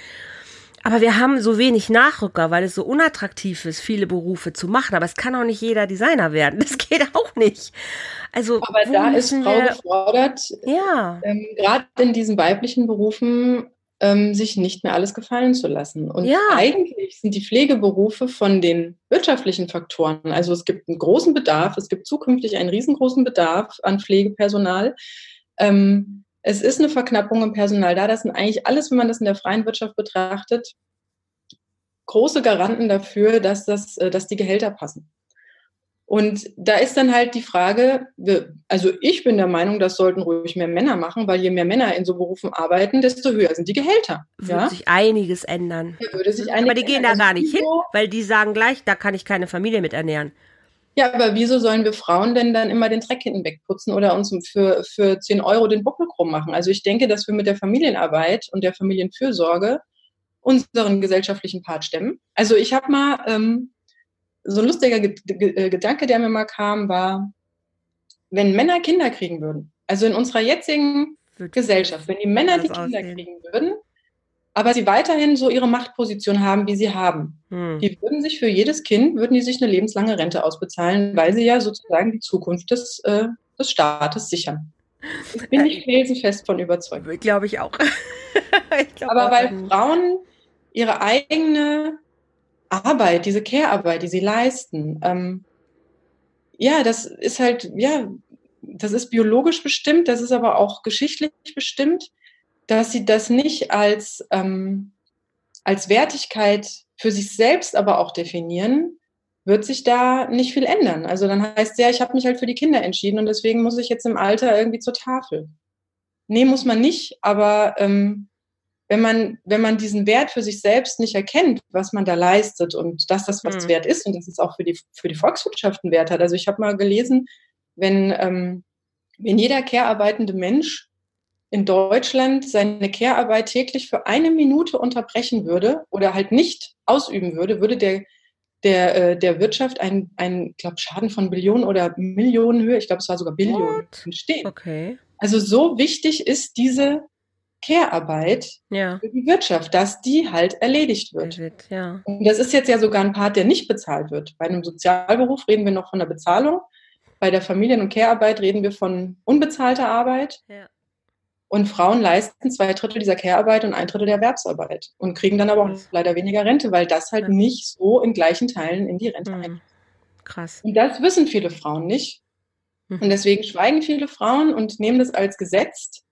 Aber wir haben so wenig Nachrücker, weil es so unattraktiv ist, viele Berufe zu machen. Aber es kann auch nicht jeder Designer werden. Das geht auch nicht. Also, aber da ist Frau wir, gefordert, ja. ähm, gerade in diesen weiblichen Berufen ähm, sich nicht mehr alles gefallen zu lassen. Und ja. eigentlich sind die Pflegeberufe von den wirtschaftlichen Faktoren, also es gibt einen großen Bedarf, es gibt zukünftig einen riesengroßen Bedarf an Pflegepersonal. Ähm, es ist eine Verknappung im Personal da. Das sind eigentlich alles, wenn man das in der freien Wirtschaft betrachtet, große Garanten dafür, dass, das, äh, dass die Gehälter passen. Und da ist dann halt die Frage, also ich bin der Meinung, das sollten ruhig mehr Männer machen, weil je mehr Männer in so Berufen arbeiten, desto höher sind die Gehälter. Würde ja? sich einiges ändern. Würde sich einiges Aber die gehen da gar nicht hin, weil die sagen gleich, da kann ich keine Familie mit ernähren. Ja, aber wieso sollen wir Frauen denn dann immer den Dreck hinten wegputzen oder uns für, für 10 Euro den Buckel krumm machen? Also ich denke, dass wir mit der Familienarbeit und der Familienfürsorge unseren gesellschaftlichen Part stemmen. Also ich habe mal ähm, so ein lustiger äh, Gedanke, der mir mal kam, war, wenn Männer Kinder kriegen würden, also in unserer jetzigen Gesellschaft, wenn die Männer die Kinder aussehen. kriegen würden, aber sie weiterhin so ihre Machtposition haben, wie sie haben, hm. die würden sich für jedes Kind, würden die sich eine lebenslange Rente ausbezahlen, weil sie ja sozusagen die Zukunft des, äh, des Staates sichern. Ich bin nicht felsenfest von überzeugt. Glaube ich auch. ich glaub aber auch weil Frauen ihre eigene Arbeit, diese Care-Arbeit, die sie leisten, ähm, ja, das ist halt, ja, das ist biologisch bestimmt, das ist aber auch geschichtlich bestimmt, dass sie das nicht als, ähm, als Wertigkeit für sich selbst aber auch definieren, wird sich da nicht viel ändern. Also dann heißt es ja, ich habe mich halt für die Kinder entschieden und deswegen muss ich jetzt im Alter irgendwie zur Tafel. Nee, muss man nicht, aber ähm, wenn man, wenn man diesen Wert für sich selbst nicht erkennt, was man da leistet und dass das was mhm. wert ist und dass es auch für die, für die Volkswirtschaft einen Wert hat. Also ich habe mal gelesen, wenn, ähm, wenn jeder care-arbeitende Mensch in Deutschland seine Care-Arbeit täglich für eine Minute unterbrechen würde oder halt nicht ausüben würde, würde der, der, äh, der Wirtschaft ein, ein glaub, Schaden von Billionen oder Millionen Höhe, ich glaube, es war sogar Billionen, entstehen. Okay. Also so wichtig ist diese Care-Arbeit ja. für die Wirtschaft, dass die halt erledigt wird. wird ja. Und das ist jetzt ja sogar ein Part, der nicht bezahlt wird. Bei einem Sozialberuf reden wir noch von der Bezahlung. Bei der Familien- und Care-Arbeit reden wir von unbezahlter Arbeit. Ja. Und Frauen leisten zwei Drittel dieser Care-Arbeit und ein Drittel der Erwerbsarbeit und kriegen dann aber auch Krass. leider weniger Rente, weil das halt nicht so in gleichen Teilen in die Rente mhm. eingeht. Krass. Und das wissen viele Frauen nicht. Mhm. Und deswegen schweigen viele Frauen und nehmen das als gesetzt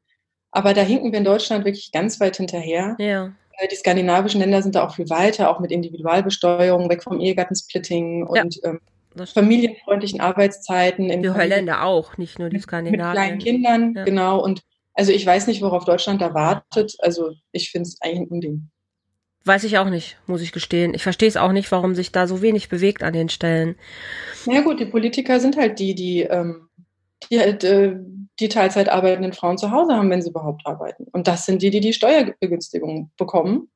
aber da hinken wir in Deutschland wirklich ganz weit hinterher. Ja. Die skandinavischen Länder sind da auch viel weiter, auch mit Individualbesteuerung, weg vom Ehegattensplitting und ja, ähm, familienfreundlichen Arbeitszeiten. die Holländer auch, nicht nur die Skandinavier. Mit kleinen Kindern, ja. genau. Und also ich weiß nicht, worauf Deutschland da wartet. Also ich finde es eigentlich ein Unding. Weiß ich auch nicht, muss ich gestehen. Ich verstehe es auch nicht, warum sich da so wenig bewegt an den Stellen. Na ja, gut, die Politiker sind halt die, die ähm, die halt äh, die Teilzeit arbeitenden Frauen zu Hause haben, wenn sie überhaupt arbeiten. Und das sind die, die die Steuerbegünstigung bekommen.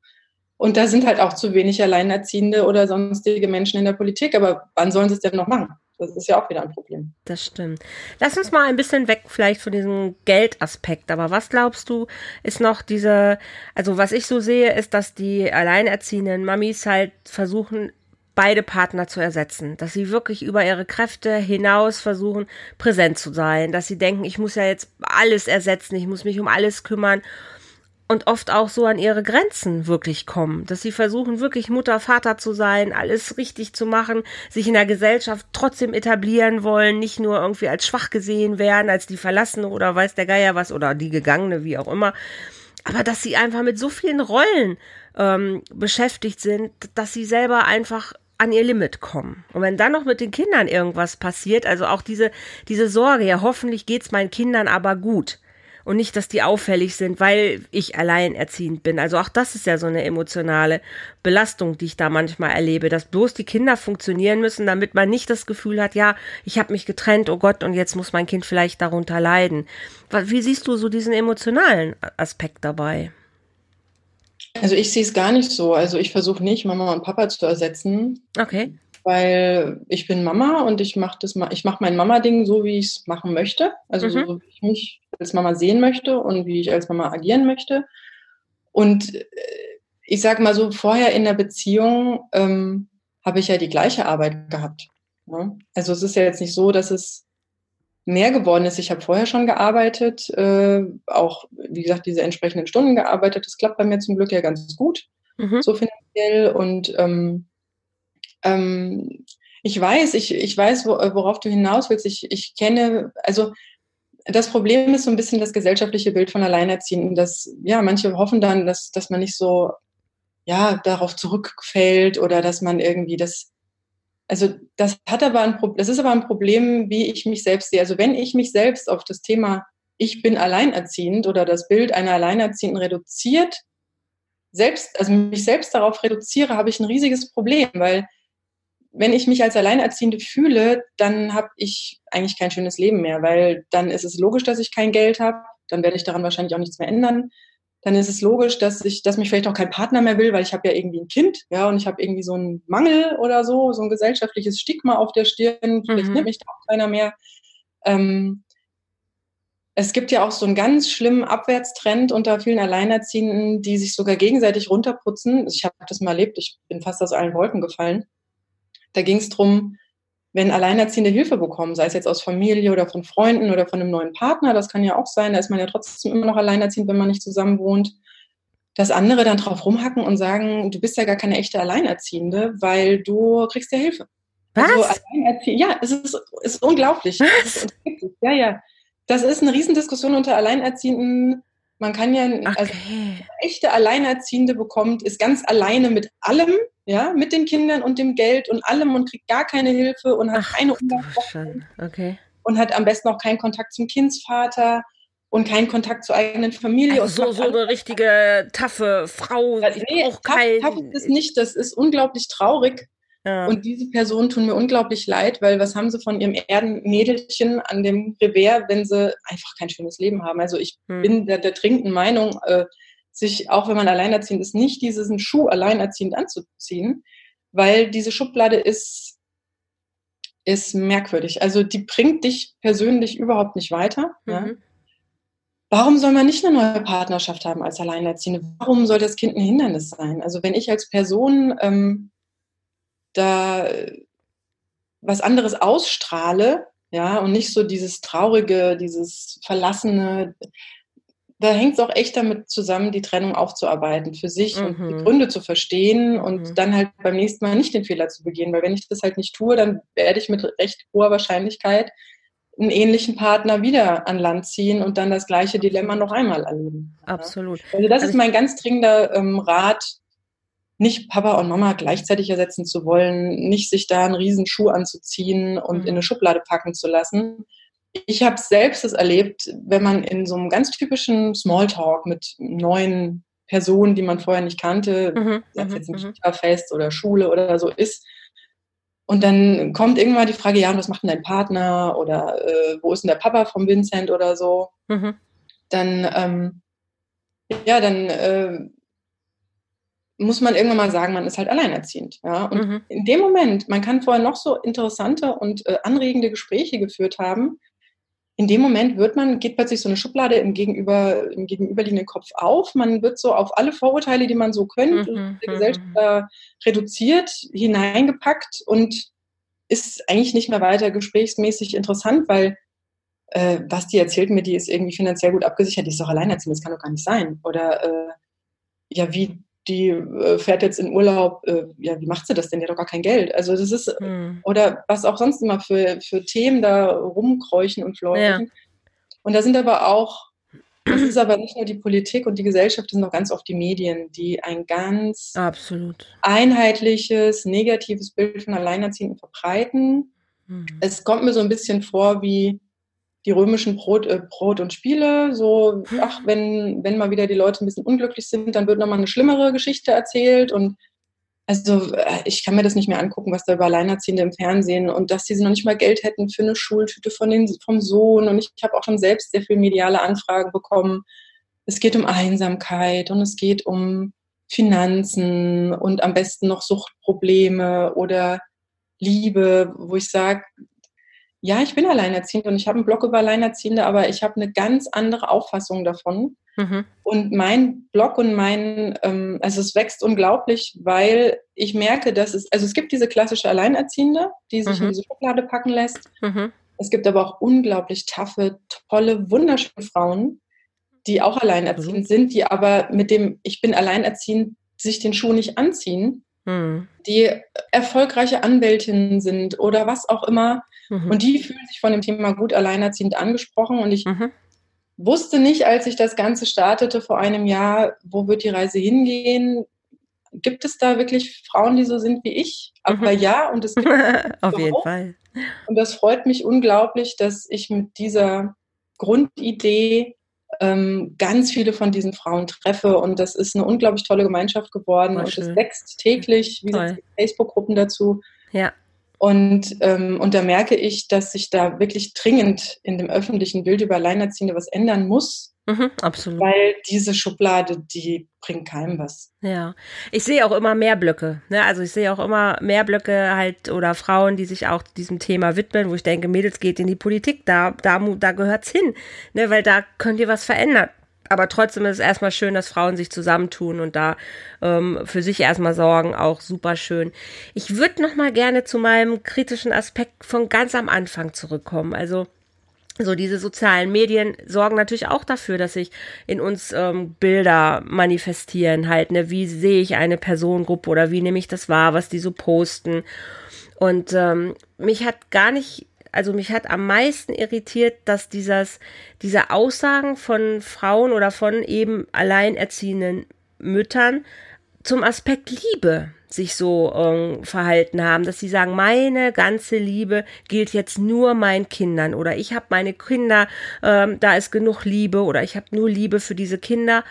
Und da sind halt auch zu wenig Alleinerziehende oder sonstige Menschen in der Politik. Aber wann sollen sie es denn noch machen? Das ist ja auch wieder ein Problem. Das stimmt. Lass uns mal ein bisschen weg vielleicht von diesem Geldaspekt. Aber was glaubst du, ist noch diese, also was ich so sehe, ist, dass die alleinerziehenden Mamis halt versuchen, beide Partner zu ersetzen, dass sie wirklich über ihre Kräfte hinaus versuchen, präsent zu sein, dass sie denken, ich muss ja jetzt alles ersetzen, ich muss mich um alles kümmern und oft auch so an ihre Grenzen wirklich kommen, dass sie versuchen, wirklich Mutter, Vater zu sein, alles richtig zu machen, sich in der Gesellschaft trotzdem etablieren wollen, nicht nur irgendwie als schwach gesehen werden, als die Verlassene oder weiß der Geier was oder die Gegangene, wie auch immer, aber dass sie einfach mit so vielen Rollen ähm, beschäftigt sind, dass sie selber einfach an ihr Limit kommen. Und wenn dann noch mit den Kindern irgendwas passiert, also auch diese, diese Sorge, ja, hoffentlich geht's meinen Kindern aber gut. Und nicht, dass die auffällig sind, weil ich alleinerziehend bin. Also auch das ist ja so eine emotionale Belastung, die ich da manchmal erlebe, dass bloß die Kinder funktionieren müssen, damit man nicht das Gefühl hat, ja, ich habe mich getrennt, oh Gott, und jetzt muss mein Kind vielleicht darunter leiden. Wie siehst du so diesen emotionalen Aspekt dabei? Also ich sehe es gar nicht so. Also ich versuche nicht, Mama und Papa zu ersetzen. Okay. Weil ich bin Mama und ich mache das mal, ich mache mein Mama-Ding so, wie ich es machen möchte. Also mhm. so, wie ich mich als Mama sehen möchte und wie ich als Mama agieren möchte. Und äh, ich sage mal so, vorher in der Beziehung ähm, habe ich ja die gleiche Arbeit gehabt. Ne? Also es ist ja jetzt nicht so, dass es mehr geworden ist. Ich habe vorher schon gearbeitet, äh, auch wie gesagt diese entsprechenden Stunden gearbeitet. Das klappt bei mir zum Glück ja ganz gut, mhm. so finanziell. Und ähm, ähm, ich weiß, ich, ich weiß, worauf du hinaus willst. Ich, ich kenne, also das Problem ist so ein bisschen das gesellschaftliche Bild von Alleinerziehenden, dass ja manche hoffen dann, dass, dass man nicht so ja darauf zurückfällt oder dass man irgendwie das also das hat aber ein Problem, das ist aber ein Problem, wie ich mich selbst sehe. Also wenn ich mich selbst auf das Thema ich bin alleinerziehend oder das Bild einer Alleinerziehenden reduziert, selbst, also mich selbst darauf reduziere, habe ich ein riesiges Problem, weil wenn ich mich als Alleinerziehende fühle, dann habe ich eigentlich kein schönes Leben mehr, weil dann ist es logisch, dass ich kein Geld habe, dann werde ich daran wahrscheinlich auch nichts mehr ändern dann ist es logisch, dass ich, dass mich vielleicht auch kein Partner mehr will, weil ich habe ja irgendwie ein Kind, ja, und ich habe irgendwie so einen Mangel oder so, so ein gesellschaftliches Stigma auf der Stirn. Vielleicht mhm. nimmt mich da auch keiner mehr. Ähm, es gibt ja auch so einen ganz schlimmen Abwärtstrend unter vielen Alleinerziehenden, die sich sogar gegenseitig runterputzen. Ich habe das mal erlebt, ich bin fast aus allen Wolken gefallen. Da ging es drum wenn Alleinerziehende Hilfe bekommen, sei es jetzt aus Familie oder von Freunden oder von einem neuen Partner, das kann ja auch sein, da ist man ja trotzdem immer noch alleinerziehend, wenn man nicht zusammen wohnt, dass andere dann drauf rumhacken und sagen, du bist ja gar keine echte Alleinerziehende, weil du kriegst ja Hilfe. Was? Also ja, es ist, es ist unglaublich. Was? Ja, ja. Das ist eine Riesendiskussion unter Alleinerziehenden. Man kann ja, okay. also echte Alleinerziehende bekommt, ist ganz alleine mit allem, ja, mit den Kindern und dem Geld und allem und kriegt gar keine Hilfe und hat Ach, keine Umgangsformen okay. und hat am besten auch keinen Kontakt zum Kindsvater und keinen Kontakt zur eigenen Familie. Also so, so eine richtige taffe Frau. Ja, nee, auch kein... taff ist nicht, das ist unglaublich traurig. Ja. Und diese Personen tun mir unglaublich leid, weil was haben sie von ihrem Erdenmädelchen an dem Revers, wenn sie einfach kein schönes Leben haben? Also ich hm. bin der, der dringenden Meinung, äh, sich, auch wenn man alleinerziehend ist, nicht diesen Schuh alleinerziehend anzuziehen, weil diese Schublade ist, ist merkwürdig. Also die bringt dich persönlich überhaupt nicht weiter. Mhm. Ja? Warum soll man nicht eine neue Partnerschaft haben als Alleinerziehende? Warum soll das Kind ein Hindernis sein? Also wenn ich als Person ähm, da was anderes ausstrahle, ja, und nicht so dieses traurige, dieses verlassene, da hängt es auch echt damit zusammen, die Trennung aufzuarbeiten für sich mhm. und die mhm. Gründe zu verstehen und mhm. dann halt beim nächsten Mal nicht den Fehler zu begehen. Weil wenn ich das halt nicht tue, dann werde ich mit recht hoher Wahrscheinlichkeit einen ähnlichen Partner wieder an Land ziehen und dann das gleiche Dilemma noch einmal erleben. Absolut. Also das also ist mein ganz dringender ähm, Rat, nicht Papa und Mama gleichzeitig ersetzen zu wollen, nicht sich da einen riesen Schuh anzuziehen und mhm. in eine Schublade packen zu lassen, ich habe selbst es erlebt, wenn man in so einem ganz typischen Smalltalk mit neuen Personen, die man vorher nicht kannte, mhm, sei es jetzt ein mhm, mhm. Fest oder Schule oder so ist, und dann kommt irgendwann die Frage, ja, und was macht denn dein Partner oder äh, wo ist denn der Papa vom Vincent oder so? Mhm. Dann, ähm, ja, dann äh, muss man irgendwann mal sagen, man ist halt alleinerziehend. Ja? Und mhm. in dem Moment, man kann vorher noch so interessante und äh, anregende Gespräche geführt haben, in dem Moment wird man, geht plötzlich so eine Schublade im, Gegenüber, im gegenüberliegenden Kopf auf. Man wird so auf alle Vorurteile, die man so könnte, mhm, der Gesellschaft mhm. reduziert, hineingepackt und ist eigentlich nicht mehr weiter gesprächsmäßig interessant, weil äh, was die erzählt mir, die ist irgendwie finanziell gut abgesichert, die ist doch alleinerziehend, das kann doch gar nicht sein. Oder äh, ja, wie die äh, fährt jetzt in Urlaub, äh, ja, wie macht sie das denn? Die hat doch gar kein Geld. Also das ist, hm. oder was auch sonst immer für, für Themen da rumkräuchen und fleuchen. Ja. Und da sind aber auch, das ist aber nicht nur die Politik und die Gesellschaft, das sind auch ganz oft die Medien, die ein ganz Absolut. einheitliches, negatives Bild von Alleinerziehenden verbreiten. Hm. Es kommt mir so ein bisschen vor wie, die römischen Brot, äh, Brot und Spiele. So, ach, wenn, wenn mal wieder die Leute ein bisschen unglücklich sind, dann wird nochmal eine schlimmere Geschichte erzählt. Und also äh, ich kann mir das nicht mehr angucken, was da über Alleinerziehende im Fernsehen und dass sie noch nicht mal Geld hätten für eine Schultüte von den, vom Sohn. Und ich habe auch schon selbst sehr viel mediale Anfragen bekommen. Es geht um Einsamkeit und es geht um Finanzen und am besten noch Suchtprobleme oder Liebe, wo ich sage, ja, ich bin alleinerziehend und ich habe einen Blog über Alleinerziehende, aber ich habe eine ganz andere Auffassung davon. Mhm. Und mein Blog und mein, ähm, also es wächst unglaublich, weil ich merke, dass es, also es gibt diese klassische Alleinerziehende, die sich mhm. in diese Schublade packen lässt. Mhm. Es gibt aber auch unglaublich taffe, tolle, wunderschöne Frauen, die auch alleinerziehend mhm. sind, die aber mit dem Ich bin alleinerziehend sich den Schuh nicht anziehen, mhm. die erfolgreiche Anwältinnen sind oder was auch immer. Mhm. Und die fühlen sich von dem Thema gut alleinerziehend angesprochen. Und ich mhm. wusste nicht, als ich das Ganze startete vor einem Jahr, wo wird die Reise hingehen? Gibt es da wirklich Frauen, die so sind wie ich? Aber mhm. ja, und es gibt auf jeden Fall. Und das freut mich unglaublich, dass ich mit dieser Grundidee ähm, ganz viele von diesen Frauen treffe und das ist eine unglaublich tolle Gemeinschaft geworden War und es wächst täglich, wie Facebook-Gruppen dazu. Ja. Und, ähm, und da merke ich, dass sich da wirklich dringend in dem öffentlichen Bild über Alleinerziehende was ändern muss. Mhm, absolut. Weil diese Schublade, die bringt keinem was. Ja. Ich sehe auch immer mehr Blöcke. Ne? Also ich sehe auch immer mehr Blöcke halt oder Frauen, die sich auch diesem Thema widmen, wo ich denke, Mädels geht in die Politik, da, da, da gehört's hin. Ne? Weil da könnt ihr was verändern aber trotzdem ist es erstmal schön, dass Frauen sich zusammentun und da ähm, für sich erstmal sorgen, auch super schön. Ich würde noch mal gerne zu meinem kritischen Aspekt von ganz am Anfang zurückkommen. Also so diese sozialen Medien sorgen natürlich auch dafür, dass sich in uns ähm, Bilder manifestieren, halt, ne, wie sehe ich eine Personengruppe oder wie nehme ich das wahr, was die so posten. Und ähm, mich hat gar nicht, also mich hat am meisten irritiert, dass dieses, diese Aussagen von Frauen oder von eben alleinerziehenden Müttern zum Aspekt Liebe sich so ähm, verhalten haben, dass sie sagen, meine ganze Liebe gilt jetzt nur meinen Kindern oder ich habe meine Kinder, ähm, da ist genug Liebe oder ich habe nur Liebe für diese Kinder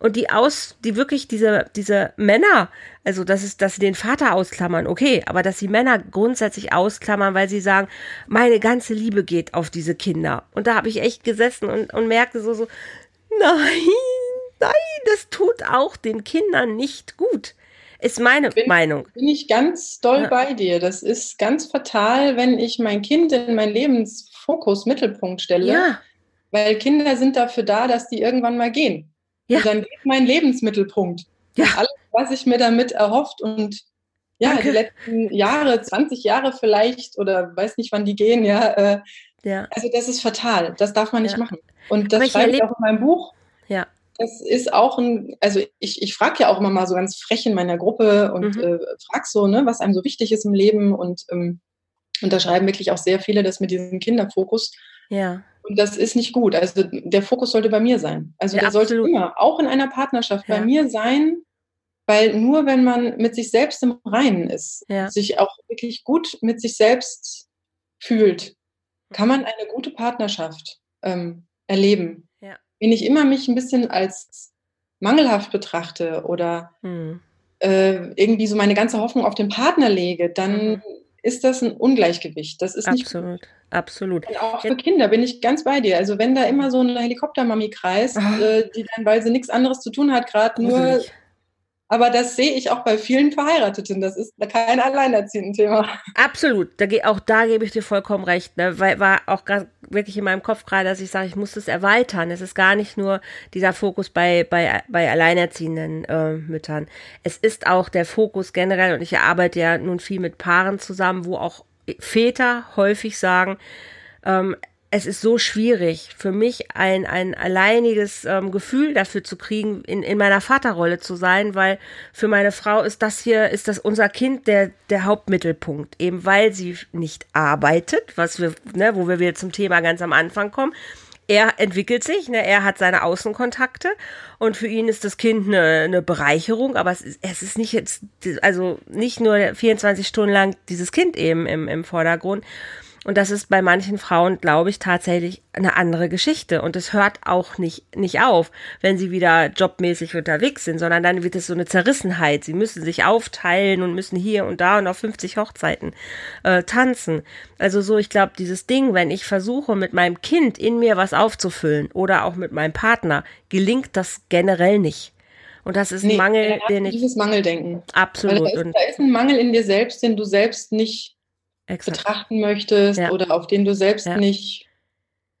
und die aus, die wirklich diese diese Männer, also das ist, dass sie den Vater ausklammern, okay, aber dass sie Männer grundsätzlich ausklammern, weil sie sagen, meine ganze Liebe geht auf diese Kinder und da habe ich echt gesessen und und merkte so so, nein, nein, das tut auch den Kindern nicht gut. Ist meine bin, Meinung. Bin ich ganz doll ja. bei dir. Das ist ganz fatal, wenn ich mein Kind in meinen Lebensfokus, Mittelpunkt stelle. Ja. Weil Kinder sind dafür da, dass die irgendwann mal gehen. Ja. Und dann geht mein Lebensmittelpunkt. Ja. alles, was ich mir damit erhofft und ja, Danke. die letzten Jahre, 20 Jahre vielleicht oder weiß nicht, wann die gehen, ja. Äh, ja. Also das ist fatal. Das darf man nicht ja. machen. Und das schreibe ich auch in meinem Buch. Ja das ist auch ein, also ich, ich frage ja auch immer mal so ganz frech in meiner Gruppe und mhm. äh, frage so, ne, was einem so wichtig ist im Leben und, ähm, und da schreiben wirklich auch sehr viele das mit diesem Kinderfokus. Ja. Und das ist nicht gut. Also der Fokus sollte bei mir sein. Also ja, der absolut. sollte immer, auch in einer Partnerschaft, ja. bei mir sein, weil nur wenn man mit sich selbst im Reinen ist, ja. sich auch wirklich gut mit sich selbst fühlt, kann man eine gute Partnerschaft ähm, erleben wenn ich immer mich ein bisschen als mangelhaft betrachte oder mhm. äh, irgendwie so meine ganze Hoffnung auf den Partner lege, dann mhm. Ist das ein Ungleichgewicht. Das ist absolut, nicht absolut. Und auch für Kinder bin ich ganz bei dir. Also wenn da immer so eine Helikoptermami kreist, äh, die dann, weil sie nichts anderes zu tun hat, gerade nur aber das sehe ich auch bei vielen Verheirateten. Das ist kein alleinerziehenden Thema. Absolut. Da, auch da gebe ich dir vollkommen recht. Ne? Weil war auch wirklich in meinem Kopf gerade, dass ich sage, ich muss das erweitern. Es ist gar nicht nur dieser Fokus bei, bei, bei alleinerziehenden äh, Müttern. Es ist auch der Fokus generell, und ich arbeite ja nun viel mit Paaren zusammen, wo auch Väter häufig sagen, ähm, es ist so schwierig für mich ein, ein alleiniges ähm, Gefühl dafür zu kriegen, in, in meiner Vaterrolle zu sein, weil für meine Frau ist das hier, ist das unser Kind der, der Hauptmittelpunkt, eben weil sie nicht arbeitet, was wir, ne, wo wir wieder zum Thema ganz am Anfang kommen. Er entwickelt sich, ne, er hat seine Außenkontakte und für ihn ist das Kind eine, eine Bereicherung, aber es ist, es ist nicht jetzt, also nicht nur 24 Stunden lang dieses Kind eben im, im Vordergrund. Und das ist bei manchen Frauen, glaube ich, tatsächlich eine andere Geschichte. Und es hört auch nicht, nicht auf, wenn sie wieder jobmäßig unterwegs sind, sondern dann wird es so eine Zerrissenheit. Sie müssen sich aufteilen und müssen hier und da und auf 50 Hochzeiten äh, tanzen. Also so, ich glaube, dieses Ding, wenn ich versuche, mit meinem Kind in mir was aufzufüllen oder auch mit meinem Partner, gelingt das generell nicht. Und das ist ein Mangel, den ich. Dieses Mangeldenken. Absolut. Da ist, da ist, ein Mangel in dir selbst, den du selbst nicht Exakt. betrachten möchtest ja. oder auf den du selbst ja. nicht,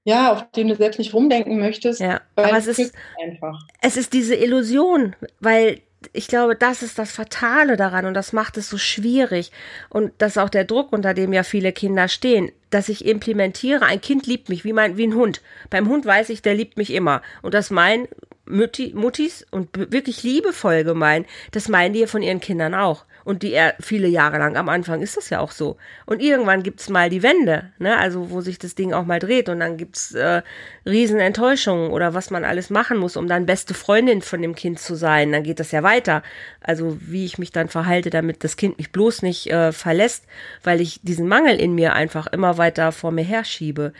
ja, auf den du selbst nicht rumdenken möchtest. Ja, aber es ist einfach. Es ist diese Illusion, weil ich glaube, das ist das Fatale daran und das macht es so schwierig. Und das ist auch der Druck, unter dem ja viele Kinder stehen, dass ich implementiere, ein Kind liebt mich wie, mein, wie ein Hund. Beim Hund weiß ich, der liebt mich immer. Und das mein Mutti, Muttis und wirklich liebevoll gemeint, das meinen die von ihren Kindern auch. Und die er viele Jahre lang am Anfang ist das ja auch so. Und irgendwann gibt's mal die Wende, ne? Also wo sich das Ding auch mal dreht und dann gibt's äh, Riesenenttäuschungen oder was man alles machen muss, um dann beste Freundin von dem Kind zu sein. Dann geht das ja weiter. Also wie ich mich dann verhalte, damit das Kind mich bloß nicht äh, verlässt, weil ich diesen Mangel in mir einfach immer weiter vor mir herschiebe.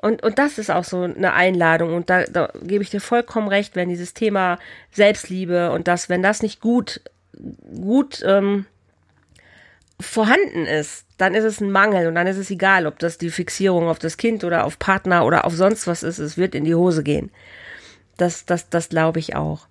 Und, und das ist auch so eine Einladung. Und da, da gebe ich dir vollkommen recht, wenn dieses Thema Selbstliebe und das, wenn das nicht gut, gut ähm, vorhanden ist, dann ist es ein Mangel und dann ist es egal, ob das die Fixierung auf das Kind oder auf Partner oder auf sonst was ist. Es wird in die Hose gehen. Das, das, das glaube ich auch.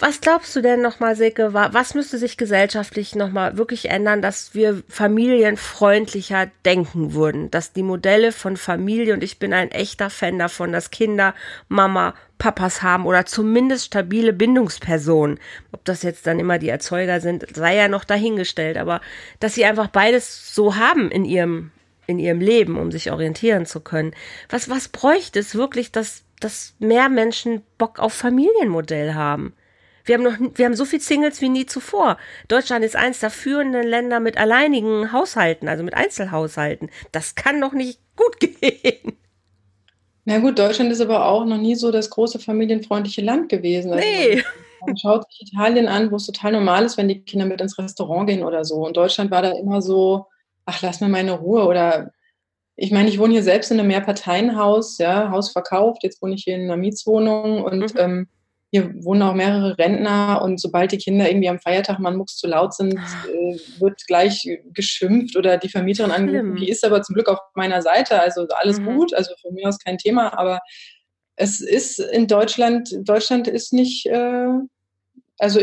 Was glaubst du denn nochmal, Silke, was müsste sich gesellschaftlich nochmal wirklich ändern, dass wir familienfreundlicher denken würden? Dass die Modelle von Familie, und ich bin ein echter Fan davon, dass Kinder Mama, Papas haben oder zumindest stabile Bindungspersonen. Ob das jetzt dann immer die Erzeuger sind, sei ja noch dahingestellt, aber dass sie einfach beides so haben in ihrem, in ihrem Leben, um sich orientieren zu können. Was, was bräuchte es wirklich, dass, dass mehr Menschen Bock auf Familienmodell haben? Wir haben noch, wir haben so viel Singles wie nie zuvor. Deutschland ist eins der führenden Länder mit alleinigen Haushalten, also mit Einzelhaushalten. Das kann doch nicht gut gehen. Na gut, Deutschland ist aber auch noch nie so das große familienfreundliche Land gewesen. Also nee. Man schaut sich Italien an, wo es total normal ist, wenn die Kinder mit ins Restaurant gehen oder so. Und Deutschland war da immer so, ach, lass mir meine Ruhe. Oder ich meine, ich wohne hier selbst in einem Mehrparteienhaus, ja, Haus verkauft, jetzt wohne ich hier in einer Mietswohnung und mhm. ähm, hier wohnen auch mehrere Rentner und sobald die Kinder irgendwie am Feiertag mal mucks zu laut sind, ah. äh, wird gleich geschimpft oder die Vermieterin angerufen. Die ist aber zum Glück auf meiner Seite, also alles mhm. gut, also von mir aus kein Thema, aber es ist in Deutschland, Deutschland ist nicht, äh, also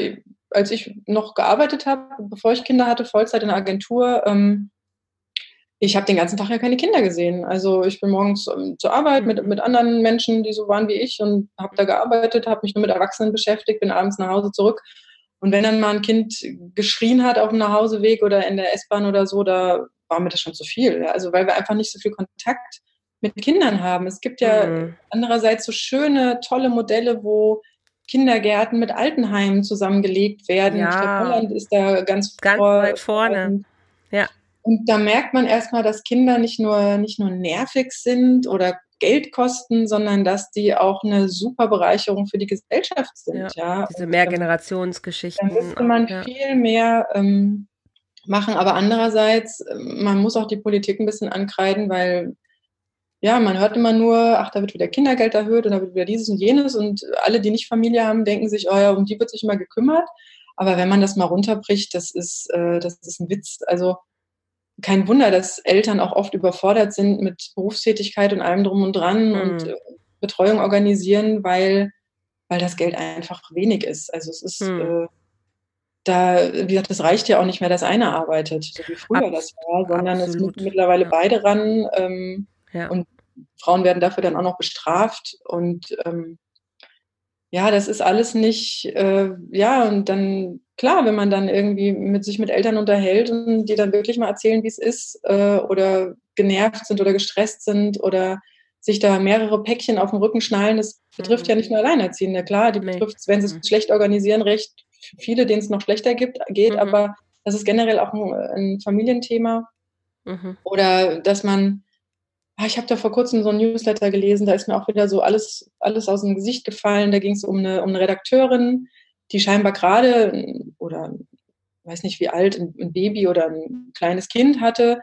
als ich noch gearbeitet habe, bevor ich Kinder hatte, Vollzeit in der Agentur, ähm, ich habe den ganzen Tag ja keine Kinder gesehen. Also ich bin morgens ähm, zur Arbeit mit, mit anderen Menschen, die so waren wie ich und habe da gearbeitet, habe mich nur mit Erwachsenen beschäftigt, bin abends nach Hause zurück. Und wenn dann mal ein Kind geschrien hat auf dem Nachhauseweg oder in der S-Bahn oder so, da war mir das schon zu viel. Also weil wir einfach nicht so viel Kontakt mit Kindern haben. Es gibt ja mhm. andererseits so schöne, tolle Modelle, wo Kindergärten mit Altenheimen zusammengelegt werden. Ja. Ich glaube, Holland ist da ganz, ganz vor, weit vorne. Und da merkt man erstmal, dass Kinder nicht nur, nicht nur nervig sind oder Geld kosten, sondern dass die auch eine super Bereicherung für die Gesellschaft sind. Ja, ja. Diese Mehrgenerationsgeschichten. Da müsste man ja. viel mehr ähm, machen. Aber andererseits, man muss auch die Politik ein bisschen ankreiden, weil ja, man hört immer nur, ach, da wird wieder Kindergeld erhöht und da wird wieder dieses und jenes und alle, die nicht Familie haben, denken sich, oh ja, um die wird sich immer gekümmert. Aber wenn man das mal runterbricht, das ist, äh, das ist ein Witz. Also kein Wunder, dass Eltern auch oft überfordert sind mit Berufstätigkeit und allem drum und dran mhm. und äh, Betreuung organisieren, weil, weil das Geld einfach wenig ist. Also es ist mhm. äh, da, wie gesagt, es reicht ja auch nicht mehr, dass einer arbeitet, so wie früher Abs das war, sondern absolut. es müssen mittlerweile ja. beide ran ähm, ja. und Frauen werden dafür dann auch noch bestraft und ähm, ja, das ist alles nicht, äh, ja, und dann, klar, wenn man dann irgendwie mit sich mit Eltern unterhält und die dann wirklich mal erzählen, wie es ist, äh, oder genervt sind oder gestresst sind oder sich da mehrere Päckchen auf den Rücken schnallen, das betrifft mhm. ja nicht nur Alleinerziehende, klar, die betrifft, wenn sie es mhm. schlecht organisieren, recht viele, denen es noch schlechter gibt, geht, mhm. aber das ist generell auch ein, ein Familienthema. Mhm. Oder dass man ich habe da vor kurzem so ein Newsletter gelesen, da ist mir auch wieder so alles, alles aus dem Gesicht gefallen. Da ging es um eine, um eine Redakteurin, die scheinbar gerade oder weiß nicht wie alt, ein, ein Baby oder ein kleines Kind hatte,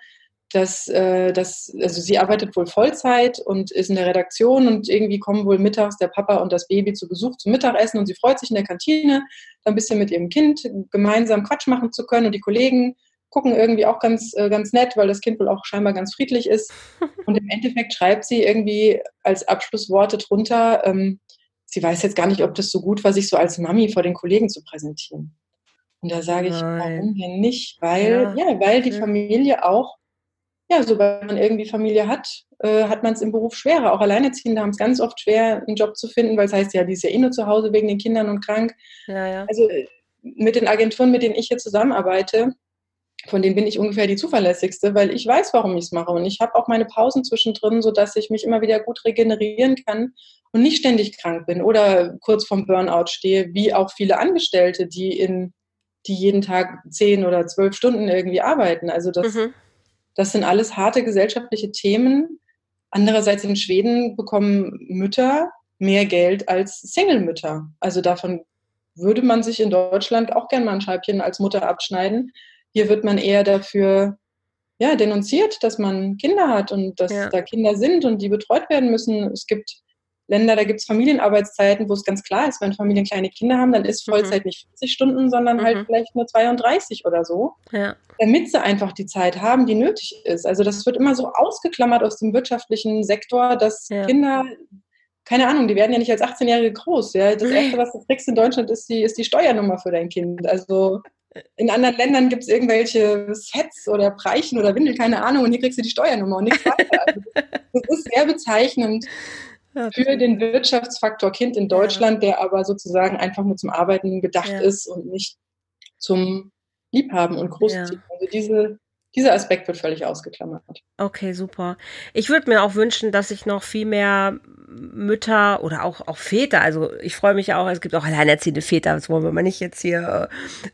dass, äh, dass, also sie arbeitet wohl Vollzeit und ist in der Redaktion und irgendwie kommen wohl mittags der Papa und das Baby zu Besuch zum Mittagessen und sie freut sich in der Kantine, ein bisschen mit ihrem Kind gemeinsam Quatsch machen zu können und die Kollegen gucken irgendwie auch ganz, äh, ganz nett, weil das Kind wohl auch scheinbar ganz friedlich ist. Und im Endeffekt schreibt sie irgendwie als Abschlussworte drunter, ähm, sie weiß jetzt gar nicht, ob das so gut war, sich so als Mami vor den Kollegen zu präsentieren. Und da sage ich, Nein. warum denn nicht? Weil, ja, ja weil die Familie auch, ja, sobald man irgendwie Familie hat, äh, hat man es im Beruf schwerer. Auch Alleinerziehende haben es ganz oft schwer, einen Job zu finden, weil es heißt ja, die ist ja eh nur zu Hause wegen den Kindern und krank. Ja, ja. Also äh, mit den Agenturen, mit denen ich hier zusammenarbeite, von denen bin ich ungefähr die zuverlässigste, weil ich weiß, warum ich es mache. Und ich habe auch meine Pausen zwischendrin, sodass ich mich immer wieder gut regenerieren kann und nicht ständig krank bin oder kurz vorm Burnout stehe, wie auch viele Angestellte, die in die jeden Tag zehn oder zwölf Stunden irgendwie arbeiten. Also das, mhm. das sind alles harte gesellschaftliche Themen. Andererseits in Schweden bekommen Mütter mehr Geld als Single-Mütter. Also davon würde man sich in Deutschland auch gern mal ein Scheibchen als Mutter abschneiden. Hier wird man eher dafür ja, denunziert, dass man Kinder hat und dass ja. da Kinder sind und die betreut werden müssen. Es gibt Länder, da gibt es Familienarbeitszeiten, wo es ganz klar ist, wenn Familien kleine Kinder haben, dann ist mhm. Vollzeit mhm. nicht 40 Stunden, sondern halt mhm. halt vielleicht nur 32 oder so. Ja. Damit sie einfach die Zeit haben, die nötig ist. Also das wird immer so ausgeklammert aus dem wirtschaftlichen Sektor, dass ja. Kinder keine Ahnung, die werden ja nicht als 18-Jährige groß. Ja? Das Erste, was du kriegst in Deutschland, ist die, ist die Steuernummer für dein Kind. Also in anderen Ländern gibt es irgendwelche Sets oder Breichen oder Windel, keine Ahnung, und hier kriegst du die Steuernummer und nichts weiter. Also, das ist sehr bezeichnend für den Wirtschaftsfaktor Kind in Deutschland, der aber sozusagen einfach nur zum Arbeiten gedacht ja. ist und nicht zum Liebhaben und Großziehen. Ja. Also diese dieser Aspekt wird völlig ausgeklammert. Okay, super. Ich würde mir auch wünschen, dass sich noch viel mehr Mütter oder auch, auch Väter, also ich freue mich auch, es gibt auch alleinerziehende Väter, das wollen wir mal nicht jetzt hier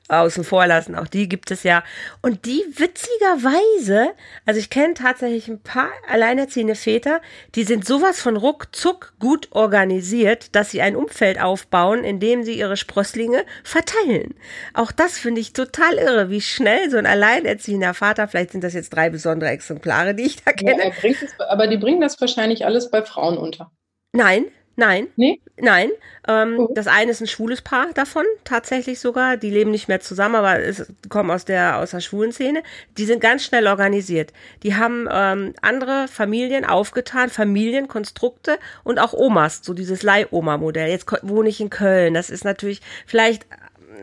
äh, außen vor lassen, auch die gibt es ja. Und die witzigerweise, also ich kenne tatsächlich ein paar alleinerziehende Väter, die sind sowas von ruckzuck gut organisiert, dass sie ein Umfeld aufbauen, in dem sie ihre Sprösslinge verteilen. Auch das finde ich total irre, wie schnell so ein alleinerziehender Vater Vielleicht sind das jetzt drei besondere Exemplare, die ich da kenne. Ja, es, aber die bringen das wahrscheinlich alles bei Frauen unter. Nein, Nein. Nee? Nein. Ähm, mhm. Das eine ist ein schwules Paar davon, tatsächlich sogar. Die leben nicht mehr zusammen, aber es, kommen aus der, aus der schwulen Szene. Die sind ganz schnell organisiert. Die haben ähm, andere Familien aufgetan, Familienkonstrukte und auch Omas, so dieses Leihoma-Modell. Jetzt wohne ich in Köln. Das ist natürlich vielleicht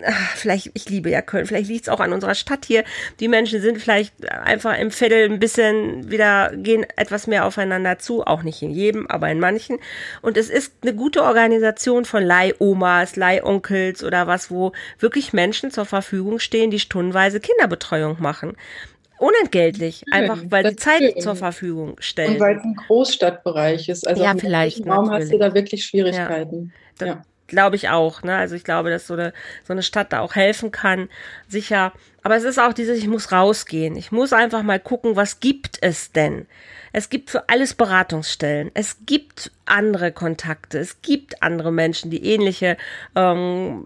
ach, vielleicht, ich liebe ja Köln, vielleicht liegt es auch an unserer Stadt hier. Die Menschen sind vielleicht einfach im Viertel ein bisschen wieder, gehen etwas mehr aufeinander zu, auch nicht in jedem, aber in manchen. Und es ist eine gute Organisation von Leihomas, Leihonkels oder was, wo wirklich Menschen zur Verfügung stehen, die stundenweise Kinderbetreuung machen. Unentgeltlich, einfach weil die Zeit schön. zur Verfügung stellen. Und weil es ein Großstadtbereich ist. Also ja, vielleicht. Warum hast du da wirklich Schwierigkeiten? Ja. ja. Glaube ich auch. Ne? Also ich glaube, dass so eine, so eine Stadt da auch helfen kann. Sicher. Aber es ist auch dieses, ich muss rausgehen. Ich muss einfach mal gucken, was gibt es denn? Es gibt für alles Beratungsstellen. Es gibt andere Kontakte. Es gibt andere Menschen, die ähnliche ähm,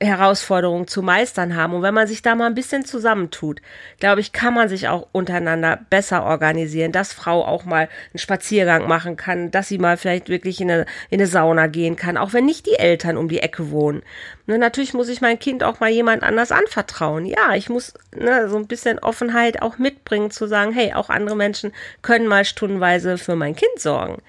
Herausforderungen zu meistern haben. Und wenn man sich da mal ein bisschen zusammentut, glaube ich, kann man sich auch untereinander besser organisieren, dass Frau auch mal einen Spaziergang machen kann, dass sie mal vielleicht wirklich in eine, in eine Sauna gehen kann, auch wenn nicht die Eltern um die Ecke wohnen. Ne, natürlich muss ich mein Kind auch mal jemand anders anvertrauen. Ja, ich muss ne, so ein bisschen Offenheit auch mitbringen, zu sagen, hey, auch andere Menschen können mal stundenweise für mein Kind sorgen.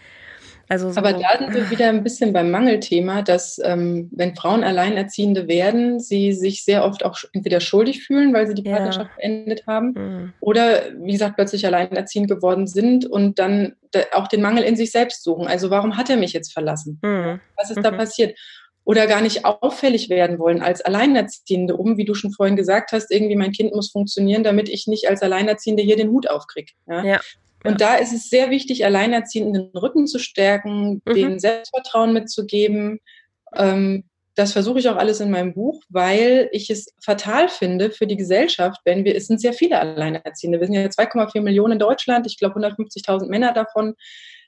Also so Aber da sind wir wieder ein bisschen beim Mangelthema, dass ähm, wenn Frauen Alleinerziehende werden, sie sich sehr oft auch entweder schuldig fühlen, weil sie die Partnerschaft ja. beendet haben, mhm. oder wie gesagt plötzlich alleinerziehend geworden sind und dann auch den Mangel in sich selbst suchen. Also warum hat er mich jetzt verlassen? Mhm. Was ist mhm. da passiert? Oder gar nicht auffällig werden wollen als Alleinerziehende, um, wie du schon vorhin gesagt hast, irgendwie mein Kind muss funktionieren, damit ich nicht als Alleinerziehende hier den Hut aufkriege. Ja? ja. Und da ist es sehr wichtig, Alleinerziehenden den Rücken zu stärken, mhm. denen Selbstvertrauen mitzugeben. Ähm, das versuche ich auch alles in meinem Buch, weil ich es fatal finde für die Gesellschaft, wenn wir, es sind sehr viele Alleinerziehende. Wir sind ja 2,4 Millionen in Deutschland, ich glaube 150.000 Männer davon.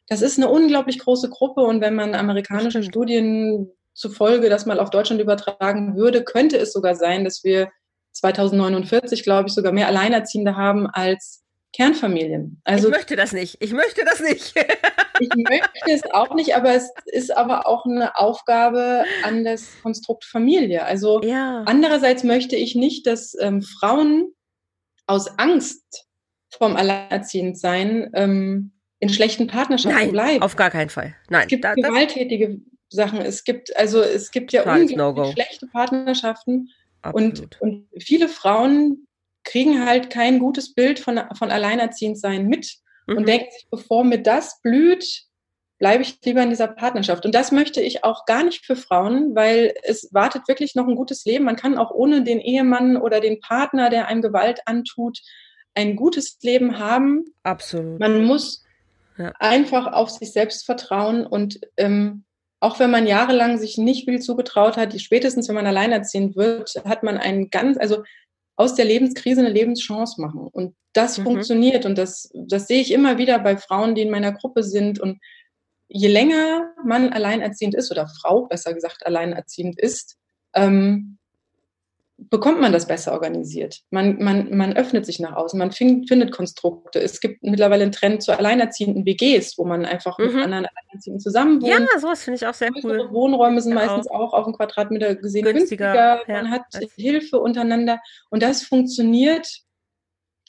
Das ist eine unglaublich große Gruppe und wenn man amerikanische Studien zufolge das mal auf Deutschland übertragen würde, könnte es sogar sein, dass wir 2049, glaube ich, sogar mehr Alleinerziehende haben als Kernfamilien. Also, ich möchte das nicht. Ich möchte das nicht. ich möchte es auch nicht, aber es ist aber auch eine Aufgabe an das Konstrukt Familie. Also ja. andererseits möchte ich nicht, dass ähm, Frauen aus Angst vom Alleinerziehendsein ähm, in schlechten Partnerschaften Nein, bleiben. Auf gar keinen Fall. Nein. Es gibt da, gewalttätige Sachen. Es gibt also es gibt ja unglaublich no schlechte Partnerschaften und, und viele Frauen kriegen halt kein gutes Bild von, von Alleinerziehendsein mit mhm. und denken sich, bevor mir das blüht, bleibe ich lieber in dieser Partnerschaft. Und das möchte ich auch gar nicht für Frauen, weil es wartet wirklich noch ein gutes Leben. Man kann auch ohne den Ehemann oder den Partner, der einem Gewalt antut, ein gutes Leben haben. Absolut. Man muss ja. einfach auf sich selbst vertrauen und ähm, auch wenn man jahrelang sich nicht viel zugetraut hat, spätestens wenn man alleinerziehend wird, hat man einen ganz, also aus der Lebenskrise eine Lebenschance machen. Und das mhm. funktioniert und das, das sehe ich immer wieder bei Frauen, die in meiner Gruppe sind. Und je länger man alleinerziehend ist oder Frau besser gesagt alleinerziehend ist, ähm, bekommt man das besser organisiert. Man, man, man öffnet sich nach außen, man find, findet Konstrukte. Es gibt mittlerweile einen Trend zu alleinerziehenden WGs, wo man einfach mhm. mit anderen Alleinerziehenden zusammen wohnt. Ja, sowas finde ich auch sehr cool. Wohnräume sind ja, meistens auch. auf dem Quadratmeter gesehen günstiger. günstiger. Man ja, hat Hilfe untereinander und das funktioniert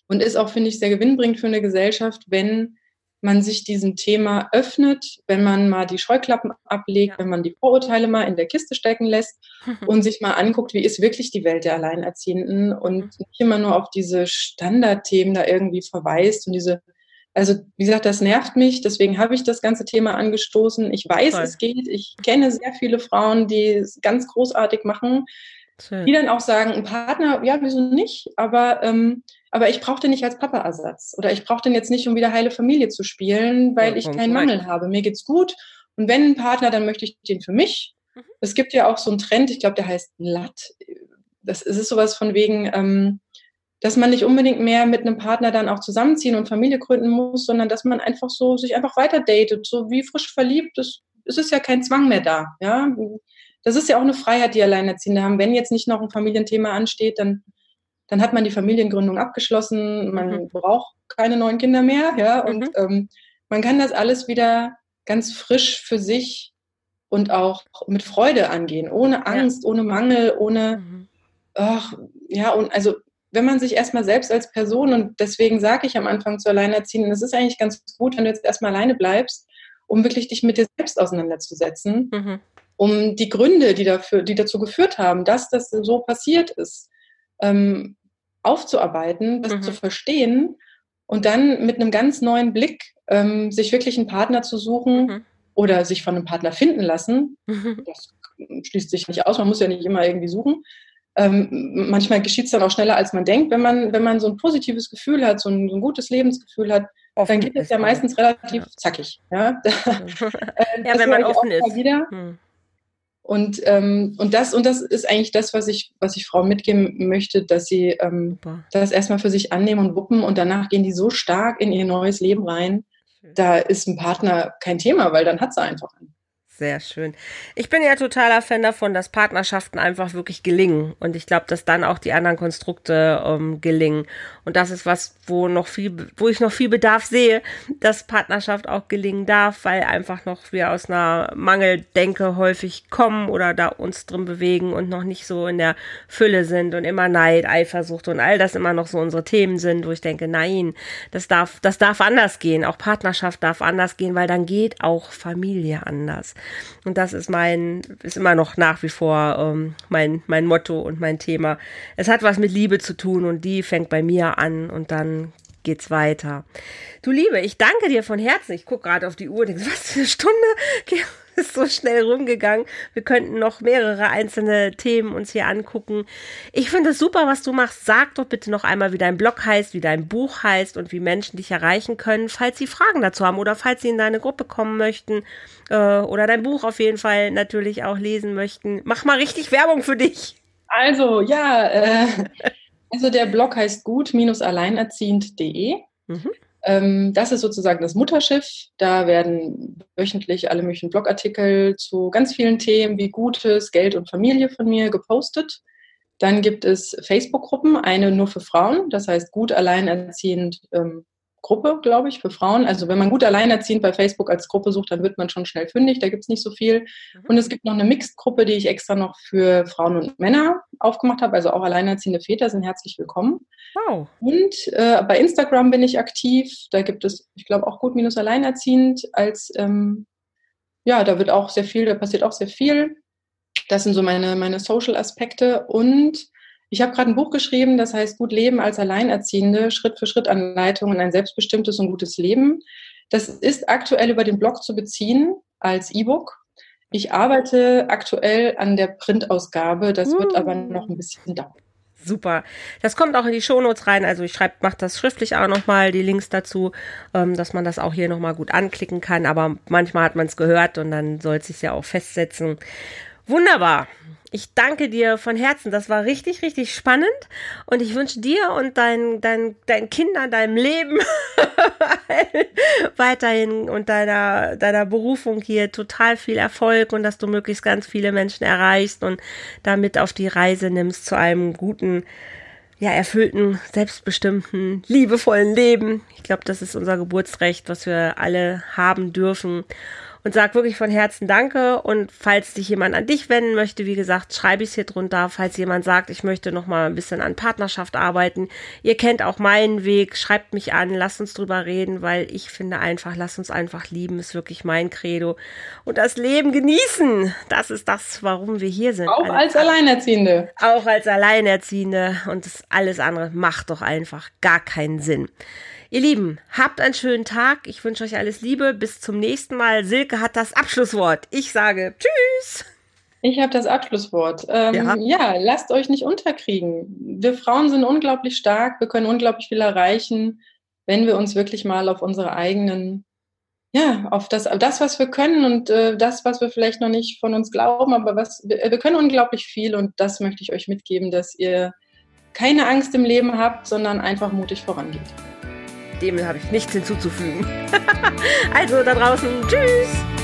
und ist auch, finde ich, sehr gewinnbringend für eine Gesellschaft, wenn man sich diesem Thema öffnet, wenn man mal die Scheuklappen ablegt, ja. wenn man die Vorurteile mal in der Kiste stecken lässt und sich mal anguckt, wie ist wirklich die Welt der Alleinerziehenden und mhm. nicht immer nur auf diese Standardthemen da irgendwie verweist und diese, also wie gesagt, das nervt mich, deswegen habe ich das ganze Thema angestoßen. Ich weiß, Voll. es geht. Ich kenne sehr viele Frauen, die es ganz großartig machen, Schön. die dann auch sagen, ein Partner, ja, wieso nicht? Aber ähm, aber ich brauche den nicht als Papa-Ersatz oder ich brauche den jetzt nicht, um wieder heile Familie zu spielen, weil ja, ich keinen Mangel habe. Mir geht's gut und wenn ein Partner, dann möchte ich den für mich. Mhm. Es gibt ja auch so einen Trend, ich glaube, der heißt Lat. Das ist sowas von wegen, ähm, dass man nicht unbedingt mehr mit einem Partner dann auch zusammenziehen und Familie gründen muss, sondern dass man einfach so sich einfach weiter datet, so wie frisch verliebt. Das, es ist ja kein Zwang mehr da. Ja, das ist ja auch eine Freiheit, die Alleinerziehende haben. Wenn jetzt nicht noch ein Familienthema ansteht, dann dann hat man die Familiengründung abgeschlossen, man mhm. braucht keine neuen Kinder mehr, ja, und mhm. ähm, man kann das alles wieder ganz frisch für sich und auch mit Freude angehen, ohne Angst, ja. ohne Mangel, ohne, mhm. ach, ja, und also wenn man sich erstmal selbst als Person, und deswegen sage ich am Anfang zu Alleinerziehenden, es ist eigentlich ganz gut, wenn du jetzt erstmal alleine bleibst, um wirklich dich mit dir selbst auseinanderzusetzen, mhm. um die Gründe, die, dafür, die dazu geführt haben, dass das so passiert ist, ähm, aufzuarbeiten, das mhm. zu verstehen und dann mit einem ganz neuen Blick ähm, sich wirklich einen Partner zu suchen mhm. oder sich von einem Partner finden lassen. Mhm. Das schließt sich nicht aus, man muss ja nicht immer irgendwie suchen. Ähm, manchmal geschieht es dann auch schneller, als man denkt. Wenn man, wenn man so ein positives Gefühl hat, so ein, so ein gutes Lebensgefühl hat, offen dann geht es ja meistens relativ ja. zackig. Ja, äh, ja wenn man offen ist. Wieder. Hm. Und, ähm, und, das, und das ist eigentlich das, was ich, was ich Frauen mitgeben möchte, dass sie ähm, das erstmal für sich annehmen und wuppen und danach gehen die so stark in ihr neues Leben rein. Da ist ein Partner kein Thema, weil dann hat sie einfach einen. Sehr schön. Ich bin ja totaler Fan davon, dass Partnerschaften einfach wirklich gelingen. Und ich glaube, dass dann auch die anderen Konstrukte ähm, gelingen. Und das ist was, wo noch viel, wo ich noch viel Bedarf sehe, dass Partnerschaft auch gelingen darf, weil einfach noch wir aus einer Mangeldenke häufig kommen oder da uns drin bewegen und noch nicht so in der Fülle sind und immer Neid, Eifersucht und all das immer noch so unsere Themen sind, wo ich denke, nein, das darf, das darf anders gehen. Auch Partnerschaft darf anders gehen, weil dann geht auch Familie anders. Und das ist mein, ist immer noch nach wie vor ähm, mein, mein Motto und mein Thema. Es hat was mit Liebe zu tun und die fängt bei mir an und dann geht's weiter. Du Liebe, ich danke dir von Herzen. Ich gucke gerade auf die Uhr und denke, was für eine Stunde ist so schnell rumgegangen. Wir könnten noch mehrere einzelne Themen uns hier angucken. Ich finde es super, was du machst. Sag doch bitte noch einmal, wie dein Blog heißt, wie dein Buch heißt und wie Menschen dich erreichen können, falls sie Fragen dazu haben oder falls sie in deine Gruppe kommen möchten äh, oder dein Buch auf jeden Fall natürlich auch lesen möchten. Mach mal richtig Werbung für dich. Also, ja, äh, also der Blog heißt gut-alleinerziehend.de. Mhm. Ähm, das ist sozusagen das Mutterschiff. Da werden wöchentlich alle möglichen Blogartikel zu ganz vielen Themen wie Gutes, Geld und Familie von mir gepostet. Dann gibt es Facebook-Gruppen, eine nur für Frauen, das heißt gut alleinerziehend ähm, Gruppe, glaube ich, für Frauen. Also wenn man gut alleinerziehend bei Facebook als Gruppe sucht, dann wird man schon schnell fündig. Da gibt es nicht so viel. Mhm. Und es gibt noch eine Mixed-Gruppe, die ich extra noch für Frauen und Männer aufgemacht habe. Also auch alleinerziehende Väter sind herzlich willkommen. Wow. Und äh, bei Instagram bin ich aktiv. Da gibt es, ich glaube, auch gut minus alleinerziehend als, ähm, ja, da wird auch sehr viel, da passiert auch sehr viel. Das sind so meine, meine Social-Aspekte. Und ich habe gerade ein Buch geschrieben, das heißt Gut Leben als Alleinerziehende, Schritt für Schritt Anleitung in ein selbstbestimmtes und gutes Leben. Das ist aktuell über den Blog zu beziehen als E-Book. Ich arbeite aktuell an der Printausgabe, das wird aber uh. noch ein bisschen dauern. Super. Das kommt auch in die Shownotes rein. Also ich schreibe, mache das schriftlich auch nochmal, die Links dazu, ähm, dass man das auch hier nochmal gut anklicken kann. Aber manchmal hat man es gehört und dann soll es sich ja auch festsetzen. Wunderbar. Ich danke dir von Herzen. Das war richtig, richtig spannend. Und ich wünsche dir und deinen dein, dein Kindern, deinem Leben weiterhin und deiner, deiner Berufung hier total viel Erfolg und dass du möglichst ganz viele Menschen erreichst und damit auf die Reise nimmst zu einem guten, ja, erfüllten, selbstbestimmten, liebevollen Leben. Ich glaube, das ist unser Geburtsrecht, was wir alle haben dürfen und sag wirklich von Herzen Danke. Und falls sich jemand an dich wenden möchte, wie gesagt, schreibe ich es hier drunter. Falls jemand sagt, ich möchte noch mal ein bisschen an Partnerschaft arbeiten, ihr kennt auch meinen Weg, schreibt mich an, lasst uns drüber reden, weil ich finde einfach, lasst uns einfach lieben, ist wirklich mein Credo. Und das Leben genießen, das ist das, warum wir hier sind. Auch als Alleinerziehende. Auch als Alleinerziehende. Und das alles andere macht doch einfach gar keinen Sinn. Ihr Lieben, habt einen schönen Tag. Ich wünsche euch alles Liebe. Bis zum nächsten Mal. Silke hat das Abschlusswort. Ich sage Tschüss. Ich habe das Abschlusswort. Ähm, ja. ja, lasst euch nicht unterkriegen. Wir Frauen sind unglaublich stark. Wir können unglaublich viel erreichen, wenn wir uns wirklich mal auf unsere eigenen, ja, auf das, das was wir können und äh, das, was wir vielleicht noch nicht von uns glauben, aber was wir, wir können unglaublich viel und das möchte ich euch mitgeben, dass ihr keine Angst im Leben habt, sondern einfach mutig vorangeht dem habe ich nichts hinzuzufügen. also da draußen, tschüss!